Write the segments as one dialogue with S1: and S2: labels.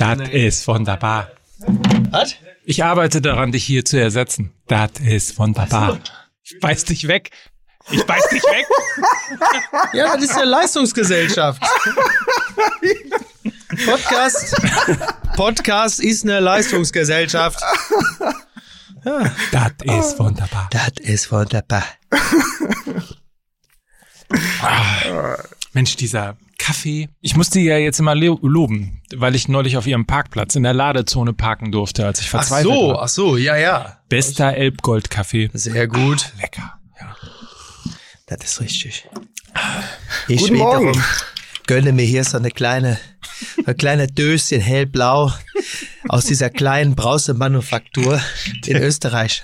S1: Das ist wunderbar.
S2: Was?
S1: Ich arbeite daran, dich hier zu ersetzen. Das ist wunderbar. Ich beiß dich weg. Ich beiß dich weg.
S2: Ja, das ist ja Leistungsgesellschaft. Podcast, Podcast ist eine Leistungsgesellschaft.
S1: Das ist wunderbar.
S2: Das ist wunderbar.
S1: Mensch, dieser Kaffee. Ich musste ja jetzt immer lo- loben, weil ich neulich auf ihrem Parkplatz in der Ladezone parken durfte, als ich
S2: Ach
S1: verzweifelt
S2: so,
S1: war.
S2: ach so, ja, ja.
S1: Bester Elbgold-Kaffee.
S2: Sehr gut.
S1: Lecker. Ja.
S2: Das ist richtig. Ich
S3: Guten Morgen.
S2: wiederum gönne mir hier so eine kleine, ein kleine Döschen hellblau aus dieser kleinen Brausemanufaktur in Österreich.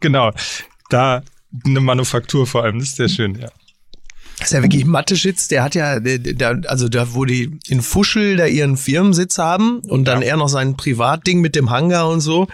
S1: genau. Da eine Manufaktur vor allem, das ist sehr schön, ja.
S2: Das ist ja wirklich Mathe-Schitz, der hat ja, der, der, also da, wo die in Fuschel da ihren Firmensitz haben und dann er noch sein Privatding mit dem Hangar und so,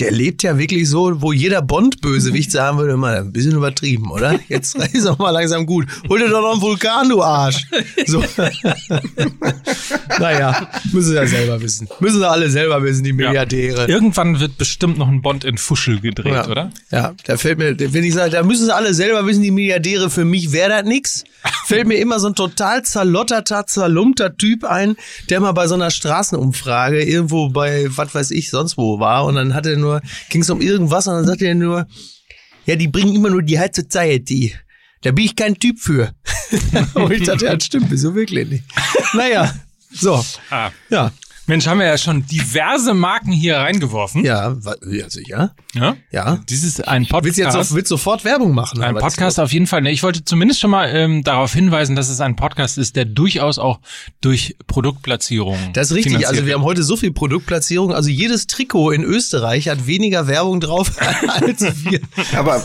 S2: der lebt ja wirklich so, wo jeder Bond-Bösewicht sagen würde, mal ein bisschen übertrieben, oder? Jetzt ist auch mal langsam gut. Hol dir doch noch einen Vulkan, du Arsch. So. naja, müssen sie ja selber wissen. Müssen sie alle selber wissen, die Milliardäre.
S1: Irgendwann wird bestimmt noch ein Bond in Fuschel gedreht,
S2: Ja.
S1: oder?
S2: Ja, da fällt mir, wenn ich sage, da müssen sie alle selber wissen, die Milliardäre, für mich wäre das nix. Fällt mir immer so ein total zerlotterter, zerlumpter Typ ein, der mal bei so einer Straßenumfrage irgendwo bei, was weiß ich, sonst wo war und dann hat er nur, ging es um irgendwas und dann sagte er nur, ja, die bringen immer nur die High Society. Da bin ich kein Typ für. und ich dachte, ja, das stimmt, wieso wirklich nicht? Naja, so,
S1: Ah.
S2: ja,
S1: Mensch, haben wir ja schon diverse Marken hier reingeworfen.
S2: ja, ja, sicher,
S1: Ja.
S2: ja.
S1: Dies ist ein Podcast.
S2: Willst jetzt auf, willst sofort Werbung machen?
S1: Ein? Podcast auf jeden Fall. Ich wollte zumindest schon mal ähm, darauf hinweisen, dass es ein Podcast ist, der durchaus auch durch Produktplatzierungen.
S2: Das ist richtig. Also wir haben heute so viel Produktplatzierung. Also jedes Trikot in Österreich hat weniger Werbung drauf als wir.
S3: Aber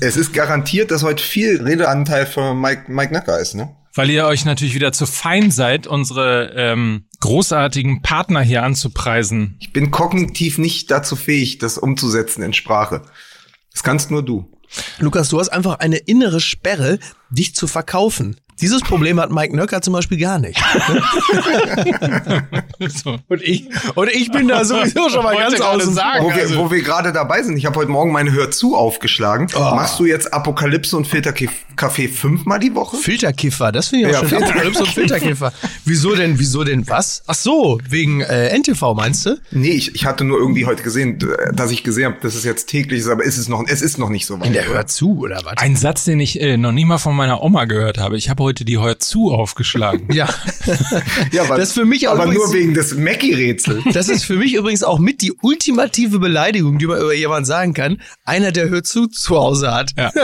S3: es ist garantiert, dass heute viel Redeanteil von Mike, Mike Nacker ist, ne?
S1: Weil ihr euch natürlich wieder zu fein seid, unsere ähm, großartigen Partner hier anzupreisen.
S3: Ich bin kognitiv nicht dazu fähig, das umzusetzen in Sprache. Das kannst nur du.
S2: Lukas, du hast einfach eine innere Sperre, dich zu verkaufen. Dieses Problem hat Mike Nöcker zum Beispiel gar nicht.
S1: So.
S2: Und ich, und ich bin da sowieso schon mal ganz außen
S1: sagen.
S3: Wo
S2: Also-
S3: wir, wo wir gerade dabei sind, ich habe heute Morgen meine Hör zu aufgeschlagen.
S2: Oh.
S3: Machst du jetzt Apokalypse und Filterkaffee fünfmal die Woche?
S2: Filterkiffer, das finde ich auch
S3: Ja,
S2: schön.
S3: Filter-
S2: Apokalypse und Filterkiffer. Wieso denn, wieso denn was? Ach so, wegen äh, NTV meinst du?
S3: Nee, ich, ich hatte nur irgendwie heute gesehen, dass ich gesehen habe, dass es jetzt täglich ist, aber es ist noch, es ist noch nicht so weit.
S2: In der Hör zu, oder was?
S1: Ein Satz, den ich äh, noch nie mal von meiner Oma gehört habe. Ich habe heute die Heuer zu aufgeschlagen.
S2: Ja.
S3: ja, aber,
S2: das ist für mich auch
S3: aber
S2: übrigens-
S3: nur wegen des Mackie-Rätsels.
S2: Das ist für mich übrigens auch mit die ultimative Beleidigung, die man über jemanden sagen kann. Einer, der hört zu zu Hause hat.
S1: Ja.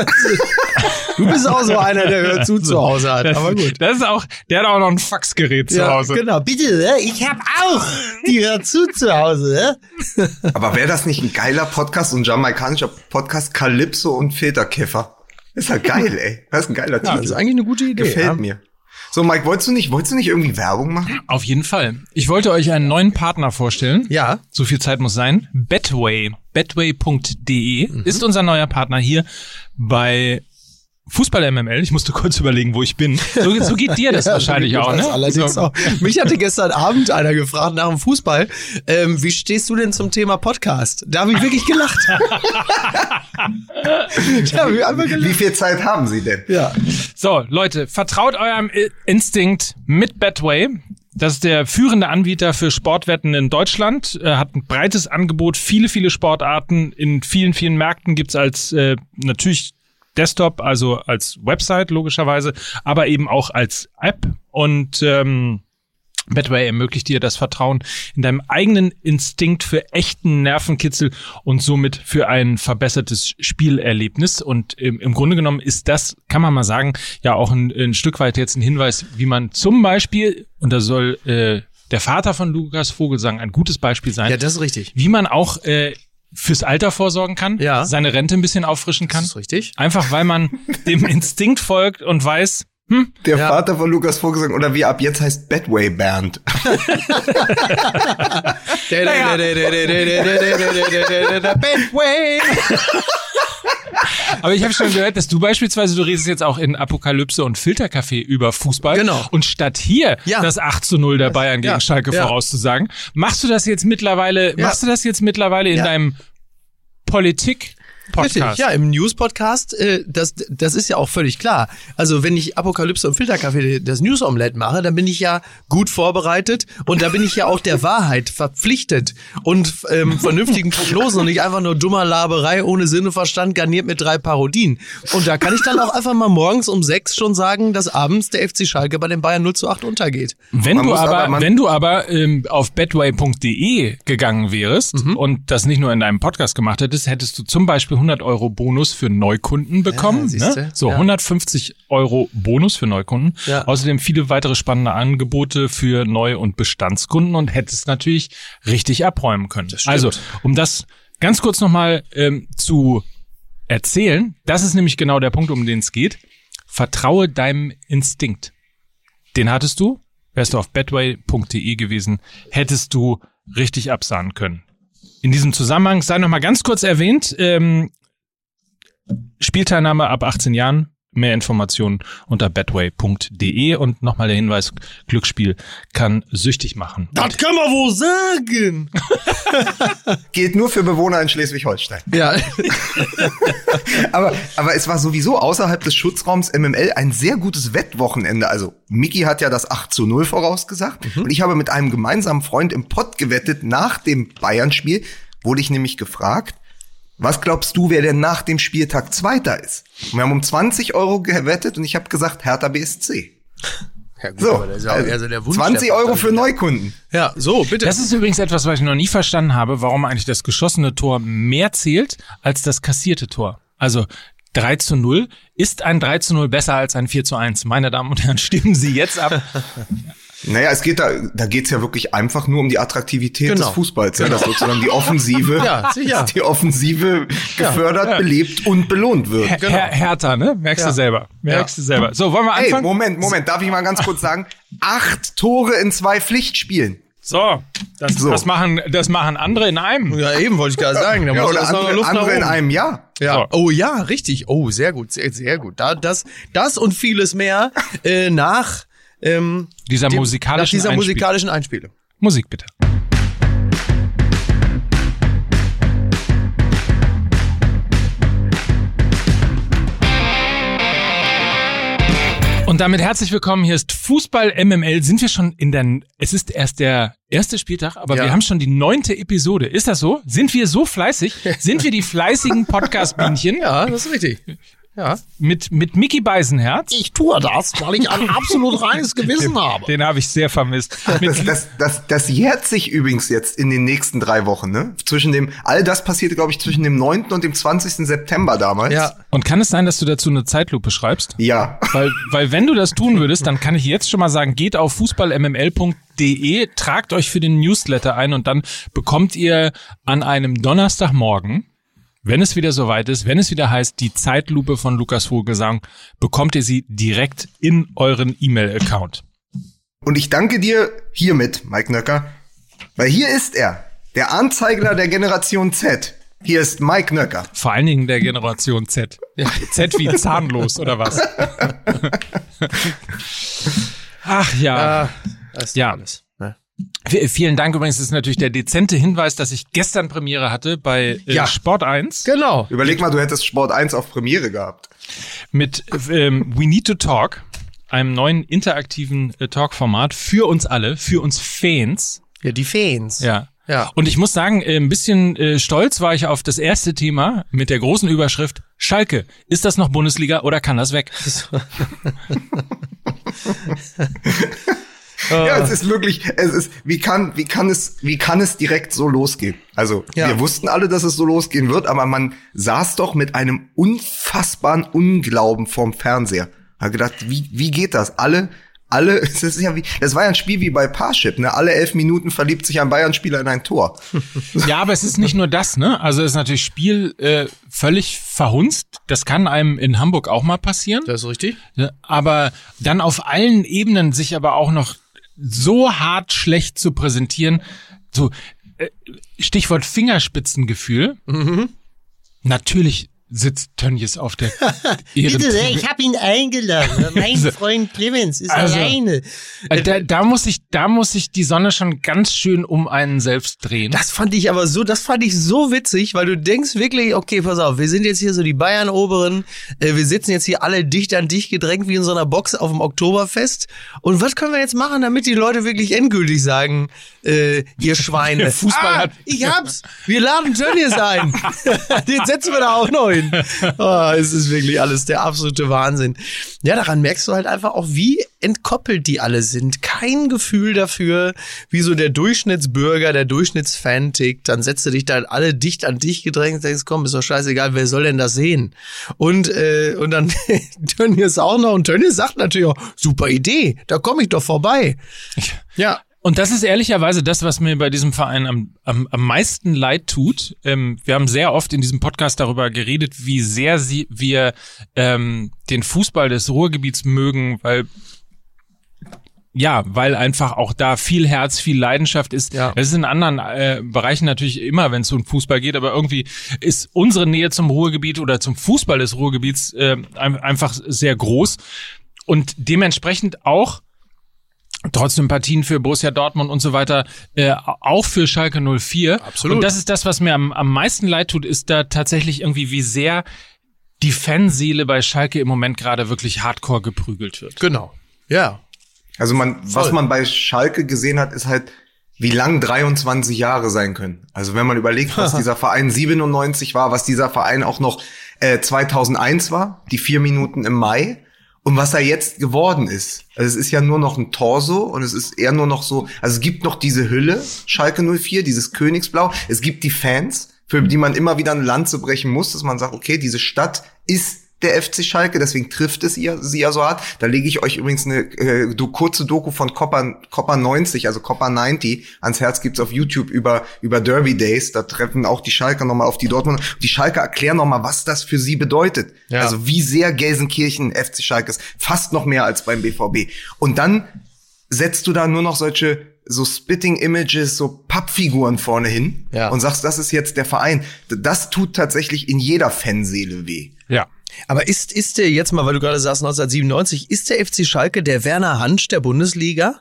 S2: Du bist auch so einer, der hört zu zu Hause hat.
S1: Das,
S2: Aber gut.
S1: das ist auch, der hat auch noch ein Faxgerät zu
S2: Ja,
S1: Hause.
S2: genau. Bitte, ne? ich hab auch die hört zu zu Hause. Ne?
S3: Aber wäre das nicht ein geiler Podcast, so ein jamaikanischer Podcast, Calypso und Filterkäfer? Ist halt geil, ey. Das ist ein geiler
S2: Ja, das ist
S3: Titel.
S2: eigentlich eine gute Idee.
S3: Gefällt
S2: ja.
S3: mir. So, Mike, wolltest du nicht, wolltest du nicht irgendwie Werbung machen?
S1: Auf jeden Fall. Ich wollte euch einen neuen Partner vorstellen.
S2: Ja.
S1: So viel Zeit muss sein. Betway. Betway.de
S2: Mhm.
S1: ist unser neuer Partner hier bei Fußball MML. Ich musste kurz überlegen, wo ich bin. So, so geht dir das
S2: Ja,
S1: wahrscheinlich auch, ne?
S2: das Allerdings
S1: so.
S2: auch. Mich hatte gestern Abend einer gefragt nach dem Fußball, ähm, wie stehst du denn zum Thema Podcast? Da habe ich wirklich gelacht. einfach
S3: Wie
S2: gelacht.
S3: viel Zeit haben Sie denn?
S2: Ja.
S1: So, Leute, vertraut eurem Instinkt mit Betway. Das ist der führende Anbieter für Sportwetten in Deutschland, äh, hat ein breites Angebot, viele, viele Sportarten. In vielen, vielen Märkten gibt's als äh, natürlich Desktop, also als Website logischerweise, aber eben auch als App. Und ähm, Betway ermöglicht dir das Vertrauen in deinem eigenen Instinkt für echten Nervenkitzel und somit für ein verbessertes Spielerlebnis. Und im, im Grunde genommen ist das, kann man mal sagen, ja auch ein, ein Stück weit jetzt ein Hinweis, wie man zum Beispiel, und da soll äh, der Vater von Lukas Vogelsang ein gutes Beispiel sein,
S2: ja, das ist richtig.
S1: wie man auch äh, fürs Alter vorsorgen kann,
S2: Ja.
S1: seine Rente ein bisschen auffrischen kann.
S2: Das ist richtig.
S1: Einfach weil man dem Instinkt folgt und weiß, hm,
S3: Der
S2: Ja.
S3: Vater von Lukas Vogelsang oder wie ab jetzt heißt Bedway Band.
S1: Betway. Aber ich habe schon gehört, dass du beispielsweise, du redest jetzt auch in Apokalypse und Filterkaffee über Fußball.
S2: Genau.
S1: Und statt hier
S2: Ja.
S1: das 8 zu 0 der Bayern gegen
S2: ja,
S1: Schalke
S2: ja.
S1: vorauszusagen, machst du das jetzt mittlerweile, machst du das jetzt mittlerweile in deinem Politik Podcast?
S2: Richtig, ja, im News-Podcast, äh, das, das ist ja auch völlig klar. Also wenn ich Apokalypse und Filterkaffee das News-Omelette mache, dann bin ich ja gut vorbereitet und da bin ich ja auch der Wahrheit verpflichtet und ähm, vernünftigen Prognosen und nicht einfach nur dummer Laberei ohne Sinn und Verstand garniert mit drei Parodien. Und da kann ich dann auch einfach mal morgens um sechs schon sagen, dass abends der FC Schalke bei den Bayern 0 zu 8 untergeht.
S1: Wenn
S3: Man
S1: du aber,
S3: aber-
S1: wenn du aber ähm, auf betway.de gegangen wärst
S2: Mhm.
S1: und das nicht nur in deinem Podcast gemacht hättest, hättest du zum Beispiel 100 Euro Bonus für Neukunden bekommen.
S2: siehste.
S1: ne? So
S2: Ja.
S1: 150 Euro Bonus für Neukunden.
S2: Ja.
S1: Außerdem viele weitere spannende Angebote für Neu- und Bestandskunden und hättest natürlich richtig abräumen können. Also, um das ganz kurz nochmal ähm, zu erzählen, das ist nämlich genau der Punkt, um den es geht. Vertraue deinem Instinkt. Den hattest du, wärst du auf betway.de gewesen, hättest du richtig absahen können. In diesem Zusammenhang sei noch mal ganz kurz erwähnt, ähm, Spielteilnahme ab 18 Jahren, mehr Informationen unter betway.de und nochmal der Hinweis, Glücksspiel kann süchtig machen.
S2: Das kann man wohl sagen.
S3: Gilt nur für Bewohner in Schleswig-Holstein.
S2: Ja,
S3: Aber, aber es war sowieso außerhalb des Schutzraums MML ein sehr gutes Wettwochenende. Also Miki hat ja das 8 zu 0 vorausgesagt. Und ich habe mit einem gemeinsamen Freund im Pott gewettet. Nach dem Bayern-Spiel wurde ich nämlich gefragt, was glaubst du, wer denn nach dem Spieltag Zweiter ist? Und wir haben um 20 Euro gewettet und ich habe gesagt Hertha BSC.
S2: ja gut,
S3: So,
S2: aber das ist ja auch eher so der Wunsch
S3: 20
S2: der
S3: Euro für
S2: Partei.
S3: Neukunden.
S2: Ja, so, bitte.
S1: Das ist übrigens etwas, was ich noch nie verstanden habe, warum eigentlich das geschossene Tor mehr zählt als das kassierte Tor. Also 3 zu 0. Ist ein 3 zu 0 besser als ein 4 zu 1? Meine Damen und Herren, stimmen Sie jetzt ab.
S3: Naja, es geht da, da geht's ja wirklich einfach nur um die Attraktivität
S2: Genau.
S3: des Fußballs, ja, dass sozusagen die Offensive,
S2: Ja, sicher.
S3: die Offensive gefördert, belebt und belohnt wird.
S1: Her Hertha, ne? Merkst
S2: Ja.
S1: du selber. Merkst du selber. So, wollen wir
S3: Ey,
S1: anfangen?
S3: Moment, Moment, darf ich mal ganz kurz sagen? Acht Tore in zwei Pflichtspielen.
S1: So, das,
S3: So.
S1: das machen, das machen andere in einem.
S2: Ja, eben wollte ich gerade sagen. Da
S3: Ja,
S2: muss
S3: oder andere,
S2: Luft
S3: andere in einem Jahr.
S2: Ja.
S1: So.
S2: Oh ja, richtig. Oh, sehr gut, sehr, sehr gut. Da, das, das und vieles mehr äh, nach ähm,
S1: Dieser
S2: dem-
S1: musikalischen
S2: nach dieser
S1: Einspiel-
S2: musikalischen Einspielung.
S1: Musik bitte. Und damit herzlich willkommen. Hier ist Fußball MML. Sind wir schon in der, es ist erst der erste Spieltag, aber
S2: Ja.
S1: wir haben schon die neunte Episode. Ist das so? Sind wir so fleißig? Sind wir die fleißigen Podcast-Bienchen?
S2: Ja, das ist richtig. Ja.
S1: Mit, mit Mickey Beisenherz.
S2: Ich tue das, weil ich ein absolut reines Gewissen habe.
S1: Den habe ich sehr vermisst.
S3: Das, das, das, das jährt sich übrigens jetzt in den nächsten drei Wochen, ne? Zwischen dem, all das passierte, glaube ich, zwischen dem 9. und dem 20. September damals.
S2: Ja.
S1: und kann es sein, dass du dazu eine Zeitlupe schreibst?
S3: Ja.
S1: Weil, weil wenn du das tun würdest, dann kann ich jetzt schon mal sagen, geht auf fußballmml.de, tragt euch für den Newsletter ein und dann bekommt ihr an einem Donnerstagmorgen, wenn es wieder soweit ist, wenn es wieder heißt, die Zeitlupe von Lukas Vogelsang, bekommt ihr sie direkt in euren E-Mail-Account.
S3: Und ich danke dir hiermit, Mike Nöcker, weil hier ist er, der Anzeigler der Generation Z. Hier ist Mike Nöcker.
S1: Vor allen Dingen der Generation Z. Z wie zahnlos oder was? Ach ja.
S2: Ah, das ist
S1: Ja.
S2: alles.
S1: V- Vielen Dank übrigens. Das ist natürlich der dezente Hinweis, dass ich gestern Premiere hatte bei äh,
S2: Ja.
S1: Sport 1
S2: Genau.
S3: Überleg mal, du hättest Sport 1 auf Premiere gehabt.
S1: mit ähm, We Need to Talk, einem neuen interaktiven äh, Talk-Format für uns alle, für uns Fans.
S2: Ja, die Fans.
S1: Ja.
S2: Ja.
S1: Und ich muss sagen, äh, ein bisschen äh, stolz war ich auf das erste Thema mit der großen Überschrift Schalke. Ist das noch Bundesliga oder kann das weg?
S3: Ja, es ist wirklich, es ist, wie kann, wie kann es, wie kann es direkt so losgehen? Also,
S2: Ja.
S3: wir wussten alle, dass es so losgehen wird, aber man saß doch mit einem unfassbaren Unglauben vorm Fernseher. Hat gedacht, wie, wie geht das? Alle, alle, es ist ja wie, das war ja ein Spiel wie bei Parship, ne? Alle elf Minuten verliebt sich ein Bayern-Spieler in ein Tor.
S1: Ja, aber es ist nicht nur das, ne? Also es ist natürlich Spiel äh, völlig verhunzt. Das kann einem in Hamburg auch mal passieren.
S2: Das ist richtig.
S1: Ja, aber dann auf allen Ebenen sich aber auch noch so hart schlecht zu präsentieren, so äh, Stichwort Fingerspitzengefühl. Natürlich sitzt Tönnies auf der
S2: Bitte sehr, ich habe ihn eingeladen. Mein Freund Clemens ist
S1: Also,
S2: alleine.
S1: Äh, Da, da muss ich, da muss sich die Sonne schon ganz schön um einen selbst drehen.
S2: Das fand ich aber so, das fand ich so witzig, weil du denkst wirklich, okay, pass auf, wir sind jetzt hier so die Bayern-Oberen, äh, wir sitzen jetzt hier alle dicht an dicht gedrängt wie in so einer Box auf dem Oktoberfest. Und was können wir jetzt machen, damit die Leute wirklich endgültig sagen, äh, ihr Schweine.
S1: Fußball
S2: ah,
S1: hat-
S2: Ich hab's! Wir laden Tönnies ein. Den setzen wir da auch noch hin. Oh, es ist wirklich alles der absolute Wahnsinn. Ja, daran merkst du halt einfach auch, wie entkoppelt die alle sind. Kein Gefühl dafür, wie so der Durchschnittsbürger, der Durchschnittsfan tickt. Dann setzt du dich da alle dicht an dich gedrängt und denkst, komm, ist doch scheißegal, wer soll denn das sehen? Und, äh, und dann Tönnies auch noch. Und Tönnies sagt natürlich auch, super Idee, da komme ich doch vorbei. Ja.
S1: Und das ist ehrlicherweise das, was mir bei diesem Verein am, am, am meisten leid tut. Ähm, wir haben sehr oft in diesem Podcast darüber geredet, wie sehr sie, wir ähm, den Fußball des Ruhrgebiets mögen, weil ja, weil einfach auch da viel Herz, viel Leidenschaft ist.
S2: Ja.
S1: Das ist in anderen äh, Bereichen natürlich immer, wenn es um Fußball geht, aber irgendwie ist unsere Nähe zum Ruhrgebiet oder zum Fußball des Ruhrgebiets äh, ein- einfach sehr groß und dementsprechend auch trotz Sympathien für Borussia Dortmund und so weiter, äh, auch für Schalke 04.
S2: Absolut.
S1: Und das ist das, was mir am, am meisten leid tut, ist da tatsächlich irgendwie, wie sehr die Fanseele bei Schalke im Moment gerade wirklich hardcore geprügelt wird.
S2: Genau. Ja.
S3: Also man, was
S2: Voll.
S3: man bei Schalke gesehen hat, ist halt, wie lang 23 Jahre sein können. Also wenn man überlegt, was dieser Verein 97 war, was dieser Verein auch noch äh, 2001 war, die vier Minuten im Mai und was er jetzt geworden ist. Also es ist ja nur noch ein Torso und es ist eher nur noch so, also es gibt noch diese Hülle, Schalke 04, dieses Königsblau. Es gibt die Fans, für die man immer wieder eine Lanze brechen muss, dass man sagt, okay, diese Stadt ist der FC Schalke, deswegen trifft es ihr, sie ja so hart. Da lege ich euch übrigens eine äh, do, kurze Doku von Copper, Copper 90, also Copper 90, ans Herz gibt's auf YouTube über, über Derby Days. Da treffen auch die Schalker nochmal auf die Dortmund. Die Schalker erklären nochmal, was das für sie bedeutet.
S2: Ja.
S3: Also wie sehr Gelsenkirchen FC Schalke ist. Fast noch mehr als beim BVB. Und dann setzt du da nur noch solche so Spitting Images, so Pappfiguren vorne hin
S2: Ja.
S3: und sagst, das ist jetzt der Verein. Das tut tatsächlich in jeder Fanseele weh.
S1: Ja.
S2: Aber ist, ist der jetzt mal, weil du gerade sagst 1997, ist der FC Schalke der Werner Hansch der Bundesliga?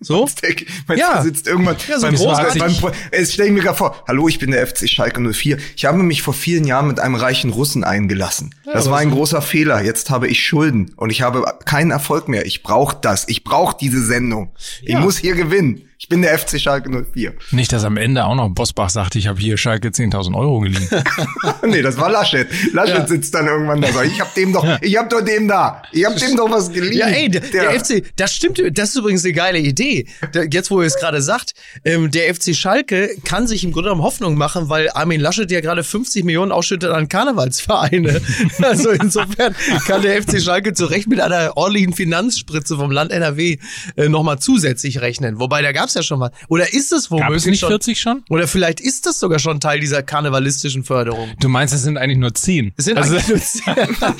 S2: So?
S3: Meinst
S2: Ja.
S3: sitzt irgendwann
S2: Ja, so
S3: beim,
S2: großartig.
S3: beim, beim ich mir gerade vor, hallo, ich bin der FC Schalke 04. Ich habe mich vor vielen Jahren mit einem reichen Russen eingelassen. das war ein großer Fehler. Jetzt habe ich Schulden und ich habe keinen Erfolg mehr. Ich brauche das. Ich brauche diese Sendung. Ich
S2: Ja.
S3: muss hier gewinnen. Ich bin der FC Schalke 04.
S1: Nicht, dass am Ende auch noch Bosbach sagt, ich habe hier Schalke 10.000 Euro geliehen.
S3: nee, das war Laschet. Laschet sitzt dann irgendwann da. Ich habe dem doch, ich habe doch dem da. Ich habe dem doch was geliehen.
S2: Ja, ey, der, der, FC, das stimmt, das ist übrigens eine geile Idee. Der, jetzt, wo ihr es gerade sagt, ähm, der FC Schalke kann sich im Grunde genommen Hoffnung machen, weil Armin Laschet ja gerade 50 Millionen ausschüttet an Karnevalsvereine. also insofern kann der FC Schalke zu Recht mit einer ordentlichen Finanzspritze vom Land NRW äh, nochmal zusätzlich rechnen. Wobei, da gab's ja schon was. Oder ist es
S1: Gab
S2: womöglich
S1: es nicht
S2: schon?
S1: 40 schon?
S2: Oder vielleicht ist das sogar schon Teil dieser karnevalistischen Förderung.
S1: Du meinst, es sind eigentlich nur 10.
S2: Es sind
S1: also,
S2: nur 10.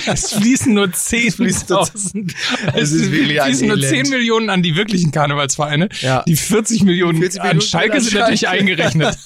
S1: es fließen nur 10
S2: fließt nur-
S1: tausend.
S2: Es ist wirklich ein
S1: fließen nur
S2: Elend.
S1: 10 Millionen an die wirklichen Karnevalsvereine.
S2: Ja.
S1: Die 40 Millionen
S2: 40
S1: an
S2: Millionen
S1: Schalke
S2: an
S1: sind natürlich
S2: Schalke.
S1: eingerechnet.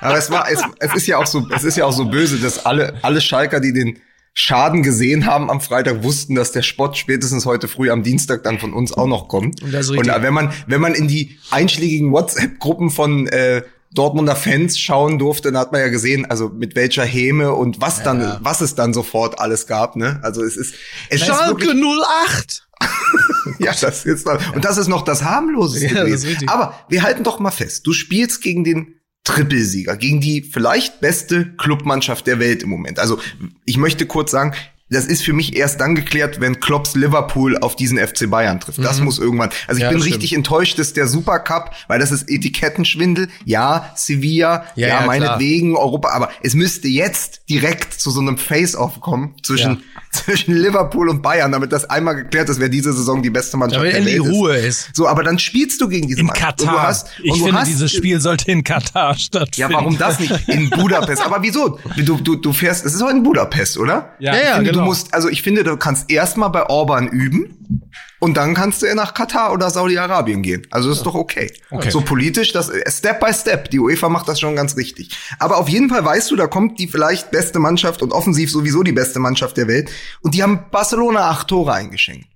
S3: Aber es war, es, es ist ja auch so, es ist ja auch so böse, dass alle, alle Schalker, die den Schaden gesehen haben am Freitag, wussten, dass der Spott spätestens heute früh am Dienstag dann von uns auch noch kommt.
S2: Und ist
S3: Und wenn man, wenn man in die einschlägigen WhatsApp-Gruppen von äh, Dortmunder Fans schauen durfte, dann hat man ja gesehen, also mit welcher Häme und was dann, was es dann sofort alles gab, ne? Also es ist, es ist
S2: Schalke
S3: wirklich,
S2: 08!
S3: ja, das ist dann, und das ist noch das harmloseste
S2: Ja, das ist
S3: gewesen. Aber wir halten doch mal fest, du spielst gegen den Trippelsieger, gegen die vielleicht beste Clubmannschaft der Welt im Moment. Also ich möchte kurz sagen, das ist für mich erst dann geklärt, wenn Klopps Liverpool auf diesen FC Bayern trifft. Das muss irgendwann. Also ich
S2: Mhm. Ja,
S3: bin richtig enttäuscht, dass der Supercup, weil das ist Etikettenschwindel. Ja, Sevilla,
S2: Ja,
S3: ja,
S2: ja,
S3: meinetwegen Europa, aber es müsste jetzt direkt zu so einem Face-Off kommen zwischen, zwischen Liverpool und Bayern, damit das einmal geklärt ist, wer diese Saison die beste Mannschaft
S2: Damit
S3: der
S2: endlich
S3: Welt
S2: Ruhe
S3: ist.
S2: ist.
S3: So, aber dann spielst du gegen diese
S1: In
S3: Mannschaft. Und
S1: Katar.
S3: Du hast,
S1: ich
S3: und du
S1: finde,
S3: hast,
S1: dieses Spiel sollte in Katar stattfinden.
S3: Ja, warum das nicht? In Budapest. Aber wieso? Du, du, du fährst, es ist doch in Budapest, oder?
S1: Ja,
S2: Ja, ja,
S3: Ich
S2: genau.
S3: Du musst, also ich finde, du kannst erstmal bei Orban üben und dann kannst du nach Katar oder Saudi-Arabien gehen. Also ist doch okay.
S1: Okay.
S3: So politisch, das Step by Step. Die UEFA macht das schon ganz richtig. Aber auf jeden Fall weißt du, da kommt die vielleicht beste Mannschaft und offensiv sowieso die beste Mannschaft der Welt und die haben Barcelona acht Tore eingeschenkt.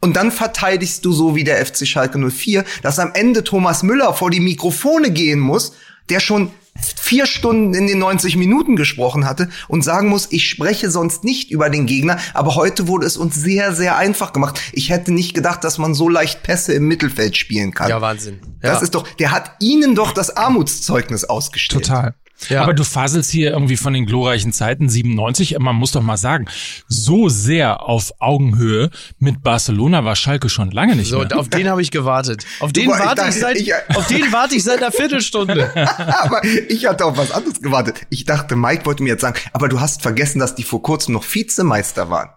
S3: Und dann verteidigst du so wie der FC Schalke 04, dass am Ende Thomas Müller vor die Mikrofone gehen muss, der schon vier Stunden in den 90 Minuten gesprochen hatte und sagen muss, ich spreche sonst nicht über den Gegner, aber heute wurde es uns sehr, sehr einfach gemacht. Ich hätte nicht gedacht, dass man so leicht Pässe im Mittelfeld spielen kann.
S2: Ja, Wahnsinn.
S3: Das
S2: Ja.
S3: ist doch, der hat ihnen doch das Armutszeugnis ausgestellt.
S1: Total.
S2: Ja.
S1: Aber du faselst hier irgendwie von den glorreichen Zeiten 97. Man muss doch mal sagen, so sehr auf Augenhöhe mit Barcelona war Schalke schon lange nicht
S2: So,
S1: mehr.
S2: und auf den habe ich gewartet. Auf den
S3: ich
S2: warte ich,
S3: dachte,
S2: seit,
S3: ich-
S2: auf den warte ich seit einer Viertelstunde.
S3: aber ich hatte auf was anderes gewartet. Ich dachte, Mike wollte mir jetzt sagen, aber du hast vergessen, dass die vor kurzem noch Vizemeister waren.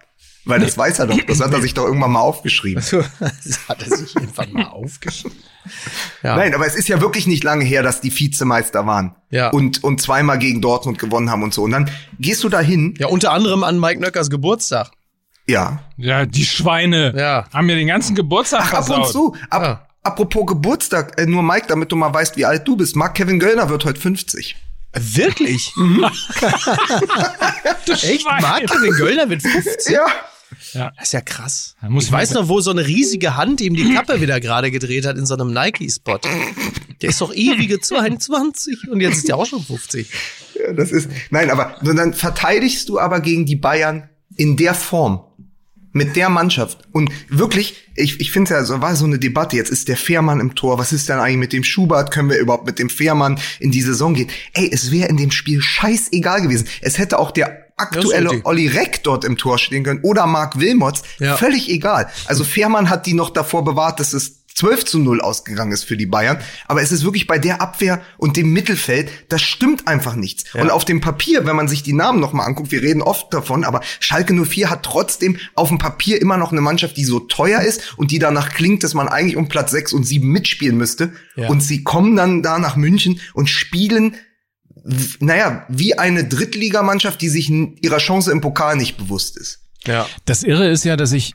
S3: Weil das weiß er doch. Das hat er sich doch irgendwann mal aufgeschrieben.
S2: das hat er sich einfach mal aufgeschrieben. Ja.
S3: Nein, aber es ist ja wirklich nicht lange her, dass die Vizemeister waren.
S2: Ja.
S3: Und, und zweimal gegen Dortmund gewonnen haben und so. Und dann gehst du da hin.
S2: ja, unter anderem an Mike Nöckers Geburtstag.
S3: Ja.
S1: ja, die Schweine
S2: Ja.
S1: haben mir den ganzen Geburtstag
S3: Ach, ab
S1: versaut.
S3: und zu. Ab,
S2: Ja.
S3: Apropos Geburtstag, äh, nur Mike, damit du mal weißt, wie alt du bist. Mark Kevin Göllner wird heute 50.
S2: Wirklich? Echt?
S1: Schwein.
S2: Mark Kevin Göllner mit 50?
S3: Ja.
S2: Das ist ja krass. Ich weiß noch, wo so eine riesige Hand ihm die Kappe wieder gerade gedreht hat in so einem Nike-Spot. Der ist doch ewige 22 und jetzt ist der auch schon 50.
S3: Ja, das ist, nein, aber dann verteidigst du aber gegen die Bayern in der Form. Mit der Mannschaft. Und wirklich, ich, ich finde ja, so war so eine Debatte. Jetzt ist der Fährmann im Tor. Was ist denn eigentlich mit dem Schubert? Können wir überhaupt mit dem Fährmann in die Saison gehen? Ey, es wäre in dem Spiel scheißegal gewesen. Es hätte auch der aktuelle. Olli Reck dort im Tor stehen können oder Marc Wilmots.
S2: Ja.
S3: Völlig egal. Also Fährmann hat die noch davor bewahrt, dass es 12 zu 0 ausgegangen ist für die Bayern. Aber es ist wirklich bei der Abwehr und dem Mittelfeld, das stimmt einfach nichts. Und auf dem Papier, wenn man sich die Namen nochmal anguckt, wir reden oft davon, aber Schalke 04 hat trotzdem auf dem Papier immer noch eine Mannschaft, die so teuer ist und die danach klingt, dass man eigentlich um Platz 6 und 7 mitspielen müsste.
S2: Ja.
S3: Und sie kommen dann da nach München und spielen naja, wie eine Drittligamannschaft, die sich ihrer Chance im Pokal nicht bewusst ist.
S2: Ja.
S1: Das Irre ist ja, dass ich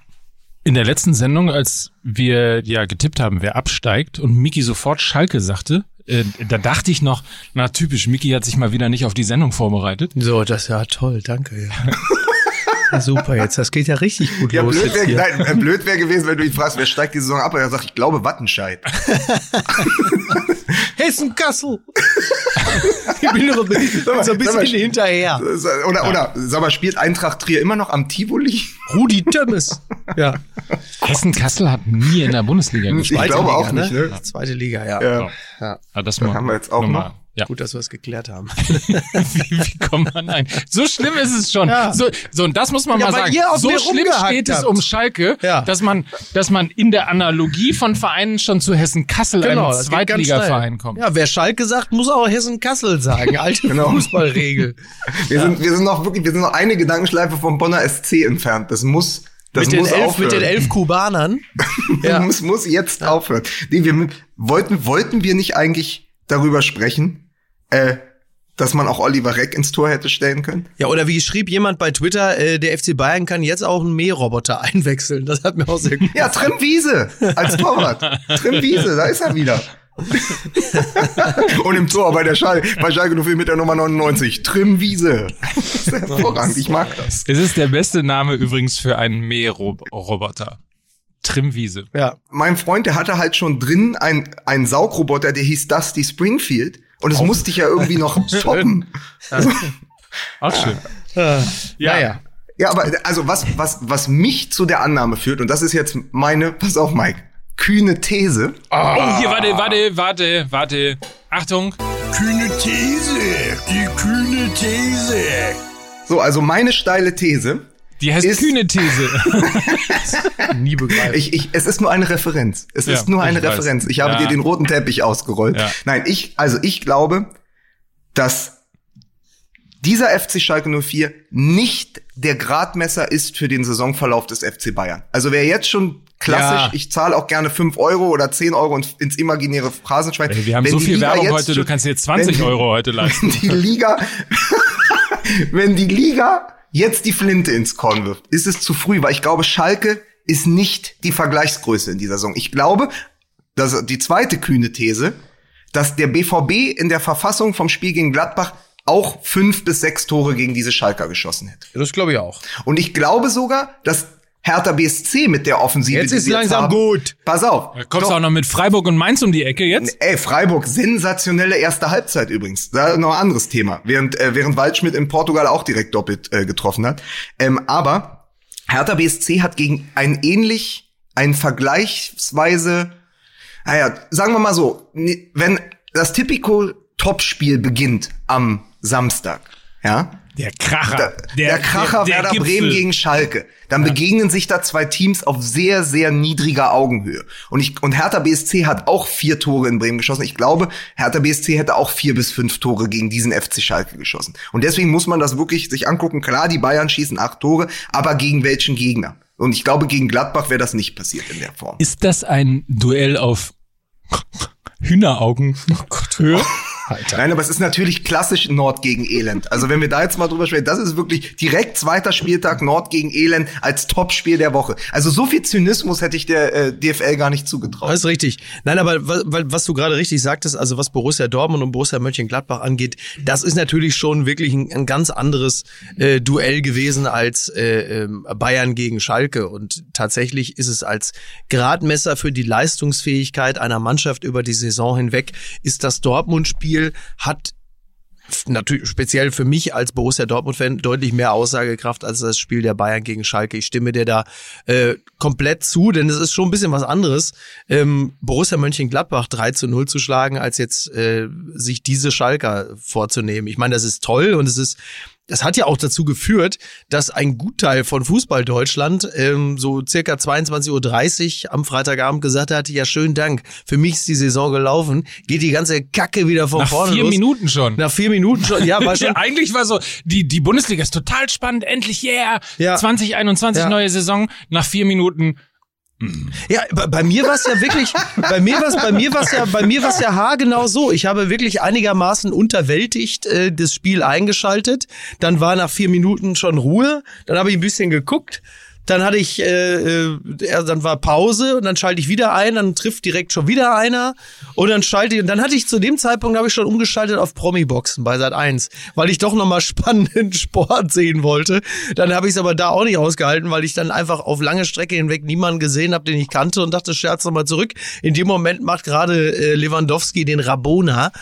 S1: in der letzten Sendung, als wir ja getippt haben, wer absteigt und Miki sofort Schalke sagte, äh, da dachte ich noch, na typisch, Miki hat sich mal wieder nicht auf die Sendung vorbereitet.
S2: So, das ist ja toll, danke. Ja. Ja, super, jetzt, das geht ja richtig gut
S3: Ja,
S2: los.
S3: blöd
S2: jetzt
S3: wäre
S2: hier.
S3: nein, äh, blöd wär gewesen, wenn du ihn fragst, wer steigt die Saison ab? Und er sagt, ich glaube Wattenscheid.
S2: Hessen-Kassel. ich bin noch ein bisschen, so ein
S3: sag mal,
S2: bisschen hinterher.
S3: Oder, oder, sag mal, spielt Eintracht Trier immer noch am Tivoli?
S2: Rudi Tömmes. Ja.
S1: Hessen-Kassel hat nie in der Bundesliga gespielt.
S3: Ich glaube auch nicht,
S2: ne?
S3: ne?
S2: Zweite Liga, ja.
S3: Ja.
S2: ja.
S1: Das
S3: Das haben wir jetzt auch noch.
S1: Ja.
S2: Gut, dass wir es geklärt haben.
S1: wie, wie kommt man ein? So schlimm ist es schon.
S2: Ja.
S1: So, so, und das muss man
S2: Ja,
S1: mal sagen.
S2: ihr
S1: So schlimm steht es
S2: habt.
S1: um Schalke,
S2: Ja.
S1: dass man, dass man in der Analogie von Vereinen schon zu Hessen-Kassel, einem
S2: Genau, ganz
S1: Zweitligaverein
S2: schnell.
S1: kommt.
S2: Ja, wer Schalke sagt, muss auch Hessen-Kassel sagen. Alte
S3: Genau.
S2: Fußballregel.
S3: Wir sind, wir sind noch wirklich, wir sind noch eine Gedankenschleife vom Bonner SC entfernt. Das muss, das
S2: Mit den,
S3: muss
S2: elf,
S3: aufhören.
S2: mit den elf Kubanern.
S3: Das muss, muss jetzt aufhören. Nee, wir wollten, wollten wir nicht eigentlich darüber sprechen, äh, dass man auch Oliver Reck ins Tor hätte stellen können?
S2: Ja, oder wie schrieb jemand bei Twitter, äh, der FC Bayern kann jetzt auch einen Mähroboter einwechseln. Das hat mir auch sehr gut
S3: Ja, Trim Wiese als Torwart. Trim Wiese, da ist er wieder. Und im Tor bei der Schal bei Schalke 04 mit der Nummer 99. Trim Wiese. Das ist hervorragend, ich mag das.
S1: Es ist der beste Name übrigens für einen Mähroboter. Trimwiese.
S2: Ja.
S3: Mein Freund, der hatte halt schon drin einen, einen Saugroboter, der hieß Dusty Springfield. Und das musste ich ja irgendwie noch toppen.
S1: Auch schön.
S2: Ja. Naja.
S3: Ja, aber also was, was, was mich zu der Annahme führt, und das ist jetzt meine, pass auf, Mike, kühne These.
S1: Oh, hier, warte, warte, warte, warte. Achtung.
S2: Kühne These. Die kühne These.
S3: So, also meine steile These.
S1: Die heißt
S3: Ist-
S1: kühne These.
S2: Nie begreifen.
S3: Ich, ich, es ist nur eine Referenz. Es
S1: Ja,
S3: ist nur eine
S1: ich weiß.
S3: Referenz. Ich habe
S1: Ja.
S3: dir den roten Teppich ausgerollt.
S1: Ja.
S3: Nein, ich, also ich glaube, dass dieser FC Schalke 04 nicht der Gradmesser ist für den Saisonverlauf des FC Bayern. Also wer jetzt schon klassisch,
S2: Ja.
S3: ich zahle auch gerne 5 Euro oder 10 Euro und ins imaginäre Phrasenschwein.
S1: Ey, wir haben
S3: Wenn
S1: so viel
S3: Liga
S1: Werbung heute, du kannst dir 20
S3: wenn die-
S1: Euro heute leisten.
S3: Wenn die Liga, wenn die Liga jetzt die Flinte ins Korn wirft, ist es zu früh, weil ich glaube, Schalke ist nicht die Vergleichsgröße in dieser Saison. Ich glaube, dass die zweite kühne These, dass der BVB in der Verfassung vom Spiel gegen Gladbach auch fünf bis sechs Tore gegen diese Schalker geschossen hätte.
S2: Das glaube ich auch.
S3: Und ich glaube sogar, dass Hertha BSC mit der Offensive.
S2: Jetzt ist langsam
S3: haben,
S2: gut.
S3: Pass auf.
S1: Da kommst du auch noch mit Freiburg und Mainz um die Ecke jetzt?
S3: Ey, Freiburg, sensationelle erste Halbzeit übrigens. Da noch ein anderes Thema. Während, äh, während Waldschmidt in Portugal auch direkt doppelt äh, getroffen hat. Ähm, aber Hertha BSC hat gegen ein ähnlich, ein vergleichsweise, naja, sagen wir mal so, wenn das Tipico Topspiel beginnt am Samstag, ja,
S1: Der Kracher.
S3: da, der, Kracher
S1: der
S3: Werder
S1: Gipfel.
S3: Bremen gegen Schalke. Dann begegnen sich da zwei Teams auf sehr, sehr niedriger Augenhöhe. Und ich, und Hertha BSC hat auch vier Tore in Bremen geschossen. Ich glaube, Hertha BSC hätte auch vier bis fünf Tore gegen diesen FC Schalke geschossen. Und deswegen muss man das wirklich sich angucken. Klar, die Bayern schießen acht Tore, aber gegen welchen Gegner? Und ich glaube, gegen Gladbach wäre das nicht passiert in der Form.
S1: Ist das ein Duell auf Hühneraugen? Oh Gott, Höhe?
S3: Nein, aber es ist natürlich klassisch Nord gegen Elend. Also wenn wir da jetzt mal drüber sprechen, das ist wirklich direkt zweiter Spieltag Nord gegen Elend als Topspiel der Woche. Also so viel Zynismus hätte ich der äh, DFL gar nicht zugetraut.
S2: Das ist richtig. Nein, aber was, was du gerade richtig sagtest, also was Borussia Dortmund und Borussia Mönchengladbach angeht, das ist natürlich schon wirklich ein, ein ganz anderes äh, Duell gewesen als äh, ähm, Bayern gegen Schalke. Und tatsächlich ist es als Gradmesser für die Leistungsfähigkeit einer Mannschaft über die Saison hinweg, ist das Dortmund-Spiel hat natürlich speziell für mich als Borussia Dortmund-Fan deutlich mehr Aussagekraft als das Spiel der Bayern gegen Schalke. Ich stimme dir da äh, komplett zu, denn es ist schon ein bisschen was anderes, ähm, Borussia Mönchengladbach 3 zu 0 zu schlagen, als jetzt äh, sich diese Schalker vorzunehmen. Ich meine, das ist toll und es ist das hat ja auch dazu geführt, dass ein Gutteil von Fußball Deutschland ähm, so circa 22.30 Uhr am Freitagabend gesagt hat, ja, schönen Dank, für mich ist die Saison gelaufen, geht die ganze Kacke wieder von
S1: Nach
S2: vorne
S1: vier
S2: los.
S1: Minuten schon.
S2: Nach vier Minuten schon, ja, war schon.
S1: Ja, eigentlich war so, die, die Bundesliga ist total spannend, endlich, yeah,
S2: Ja.
S1: 2021
S2: Ja.
S1: neue Saison, nach vier Minuten,
S2: Ja, bei, mir war es ja wirklich, bei mir war bei mir war's ja, bei mir war's ja haargenau so. Ich habe wirklich einigermaßen unterwältigt äh, das Spiel eingeschaltet. Dann war nach vier Minuten schon Ruhe. Dann habe ich ein bisschen geguckt. Dann hatte ich, äh, äh, dann war Pause und dann schalte ich wieder ein, dann trifft direkt schon wieder einer und dann schalte ich, und dann hatte ich zu dem Zeitpunkt, habe ich schon umgeschaltet auf Promi-Boxen bei Sat 1, weil ich doch nochmal spannenden Sport sehen wollte. Dann habe ich es aber da auch nicht ausgehalten, weil ich dann einfach auf lange Strecke hinweg niemanden gesehen habe, den ich kannte und dachte, scherz nochmal zurück. In dem Moment macht gerade äh, Lewandowski den Rabona.